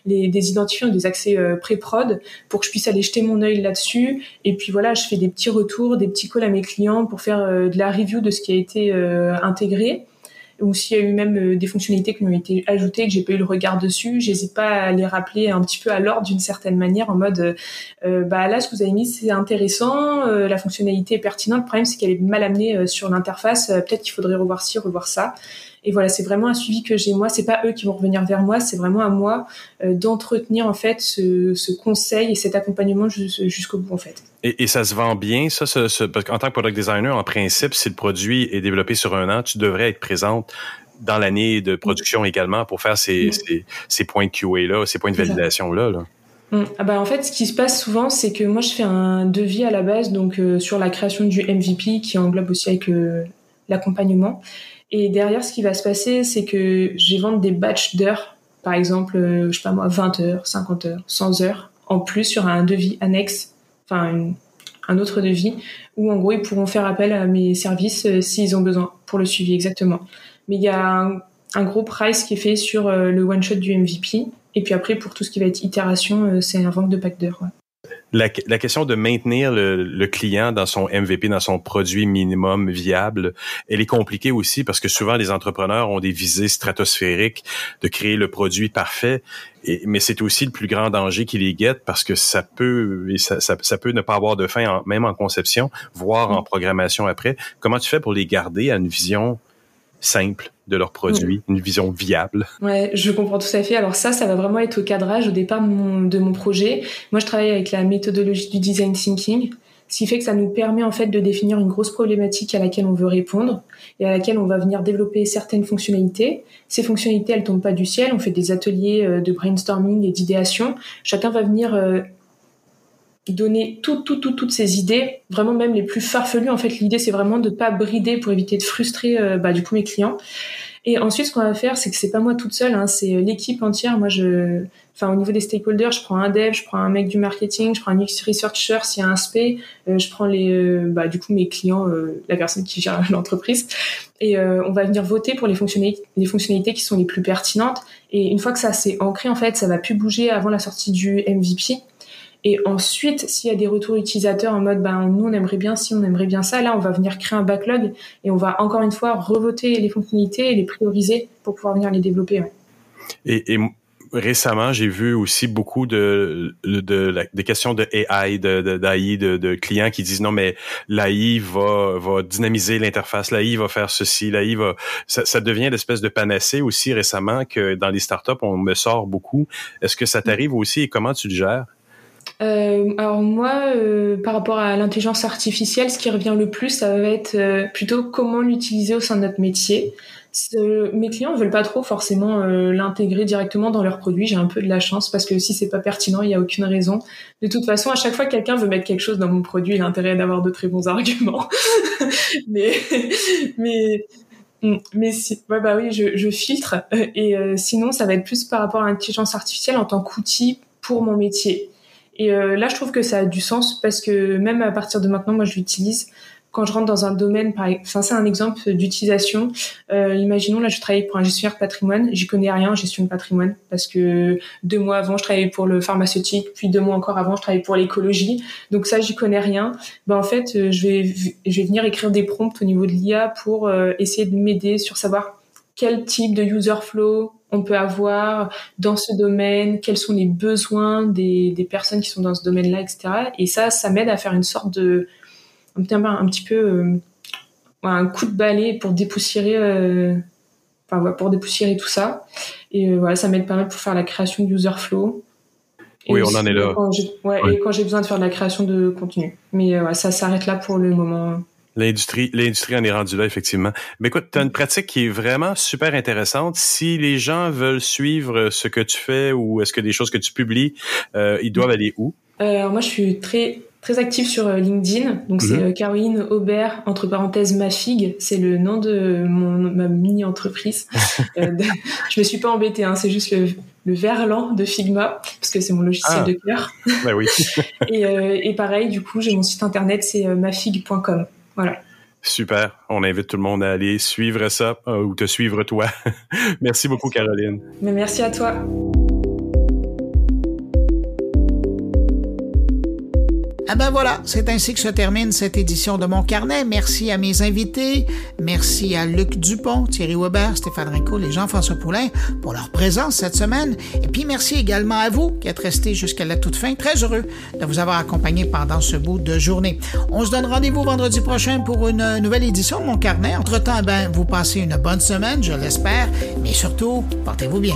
les, des identifiants, des accès pré-prod pour que je puisse aller jeter mon œil là-dessus. Et puis voilà, je fais des petits retours, des petits calls à mes clients pour faire euh, de la review de ce qui a été euh, intégré ou s'il y a eu même euh, des fonctionnalités qui ont été ajoutées que j'ai pas eu le regard dessus, j'hésite pas à les rappeler un petit peu à l'ordre d'une certaine manière en mode bah là ce que vous avez mis c'est intéressant, la fonctionnalité est pertinente, le problème c'est qu'elle est mal amenée sur l'interface, peut-être qu'il faudrait revoir ci, revoir ça. Et voilà, c'est vraiment un suivi que j'ai moi. C'est pas eux qui vont revenir vers moi, c'est vraiment à moi d'entretenir en fait ce, ce, conseil et cet accompagnement jusqu'au bout en fait. Et, et, ça se vend bien, ça, ce, ce, parce qu'en tant que product designer, en principe, si le produit est développé sur un an, tu devrais être présente dans l'année de production également pour faire ces, ces, ces, points de QA là, ces points de validation là. là. Mm. Ah bah en fait, ce qui se passe souvent, c'est que moi je fais un devis à la base, donc euh, sur la création du MVP qui englobe aussi avec euh, l'accompagnement. Et derrière, ce qui va se passer, c'est que je vais vendre des batchs d'heures, par exemple, euh, je sais pas moi, 20 heures, 50 heures, 100 heures, en plus sur un devis annexe, enfin un autre devis, où en gros ils pourront faire appel à mes services euh, s'ils ont besoin pour le suivi exactement. Mais il y a un, gros price qui est fait sur euh, le one shot du MVP, et puis après pour tout ce qui va être itération, c'est un vente de pack d'heures. La, la, question de maintenir le, le, client dans son MVP, dans son produit minimum viable, elle est compliquée aussi parce que souvent les entrepreneurs ont des visées stratosphériques de créer le produit parfait. Et, mais c'est aussi le plus grand danger qui les guette parce que ça peut ça, ça, ça, peut ne pas avoir de fin, en, même en conception, voire en programmation après. Comment tu fais pour les garder à une vision simple de leurs produits, une vision viable. Ouais, je comprends tout à fait. Alors ça, ça va vraiment être au cadrage au départ de mon, de mon projet. Moi, je travaille avec la méthodologie du design thinking, ce qui fait que ça nous permet en fait de définir une grosse problématique à laquelle on veut répondre et à laquelle on va venir développer certaines fonctionnalités. Ces fonctionnalités, elles tombent pas du ciel. On fait des ateliers euh, de brainstorming et d'idéation. Chacun va venir euh, donner tout, tout, tout, toutes ces idées, vraiment même les plus farfelues. En fait, l'idée, c'est vraiment de pas brider pour éviter de frustrer euh, bah, du coup mes clients. Et ensuite, ce qu'on va faire, c'est que c'est pas moi toute seule, hein, c'est euh, l'équipe entière. Moi, je, enfin, au niveau des stakeholders, je prends un dev, je prends un mec du marketing, je prends un UX researcher s'il y a un SP, euh, je prends les, bah, du coup, mes clients, la personne qui gère l'entreprise, et on va venir voter pour les fonctionnalités, les fonctionnalités qui sont les plus pertinentes. Et une fois que ça s'est ancré, en fait, ça va plus bouger avant la sortie du MVP. Et ensuite, s'il y a des retours utilisateurs en mode, ben, nous, on aimerait bien si on aimerait bien ça, là, on va venir créer un backlog et on va encore une fois revoter les fonctionnalités et les prioriser pour pouvoir venir les développer. Et, et, récemment, j'ai vu aussi beaucoup de, de, des questions de AI, de, d'AI, de, de, clients qui disent non, mais l'AI va, va dynamiser l'interface, l'AI va faire ceci, l'AI va. Ça, ça devient l'espèce de panacée aussi récemment que dans les startups, on me sort beaucoup. Est-ce que ça t'arrive aussi et comment tu le gères? Euh, alors moi, euh, par rapport à l'intelligence artificielle, ce qui revient le plus, ça va être euh, plutôt comment l'utiliser au sein de notre métier. mes clients veulent pas trop forcément l'intégrer directement dans leurs produits. J'ai un peu de la chance parce que si c'est pas pertinent, il n'y a aucune raison. De toute façon, à chaque fois que quelqu'un veut mettre quelque chose dans mon produit, il a intérêt d'avoir de très bons arguments. mais mais mais si, ouais, bah oui, je, je filtre. Et sinon, ça va être plus par rapport à l'intelligence artificielle en tant qu'outil pour mon métier. Et euh, là, je trouve que ça a du sens parce que même à partir de maintenant, moi, je l'utilise quand je rentre dans un domaine, par enfin c'est un exemple d'utilisation. Euh, imaginons là, je travaille pour un gestionnaire patrimoine, j'y connais rien en gestion de patrimoine parce que deux mois avant, je travaillais pour le pharmaceutique, puis deux mois encore avant, je travaillais pour l'écologie. Donc ça, j'y connais rien. Ben en fait, euh, je vais je vais venir écrire des prompts au niveau de l'IA pour euh, essayer de m'aider sur savoir quel type de user flow on peut avoir dans ce domaine, quels sont les besoins des, des personnes qui sont dans ce domaine-là, etc. Et ça, ça m'aide à faire une sorte de un petit, un petit peu euh, un coup de balai pour dépoussiérer, euh, enfin, pour dépoussiérer tout ça. Et euh, voilà, ça m'aide pas mal pour faire la création de user flow. oui, on en est là. ouais, Et quand j'ai besoin de faire de la création de contenu. Mais ça s'arrête là pour le moment. L'industrie, l'industrie en est rendue là, effectivement. Mais écoute, tu as une pratique qui est vraiment super intéressante. Si les gens veulent suivre ce que tu fais ou est-ce que des choses que tu publies, euh, ils doivent aller où? Euh, moi, je suis très très active sur euh, LinkedIn. Donc c'est mhm. Caroline Aubert entre parenthèses ma figue, c'est le nom de mon ma mini entreprise. je me suis pas embêtée, hein, c'est juste le, le verlan de Figma parce que c'est mon logiciel ah. de cœur. Bah oui. et, et pareil, du coup, j'ai mon site internet, c'est mafig.com. Voilà. Super. On invite tout le monde à aller suivre ça euh, ou te suivre toi. merci beaucoup, Caroline. Mais merci à toi. Ah ben voilà, c'est ainsi que se termine cette édition de Mon Carnet. Merci à mes invités. Merci à Luc Dupont, Thierry Weber, Stéphane Rinco et Jean-François Poulain pour leur présence cette semaine. Et puis merci également à vous qui êtes restés jusqu'à la toute fin. Très heureux de vous avoir accompagné pendant ce bout de journée. On se donne rendez-vous vendredi prochain pour une nouvelle édition de Mon Carnet. Entre-temps, ben, vous passez une bonne semaine, je l'espère. Mais surtout, portez-vous bien.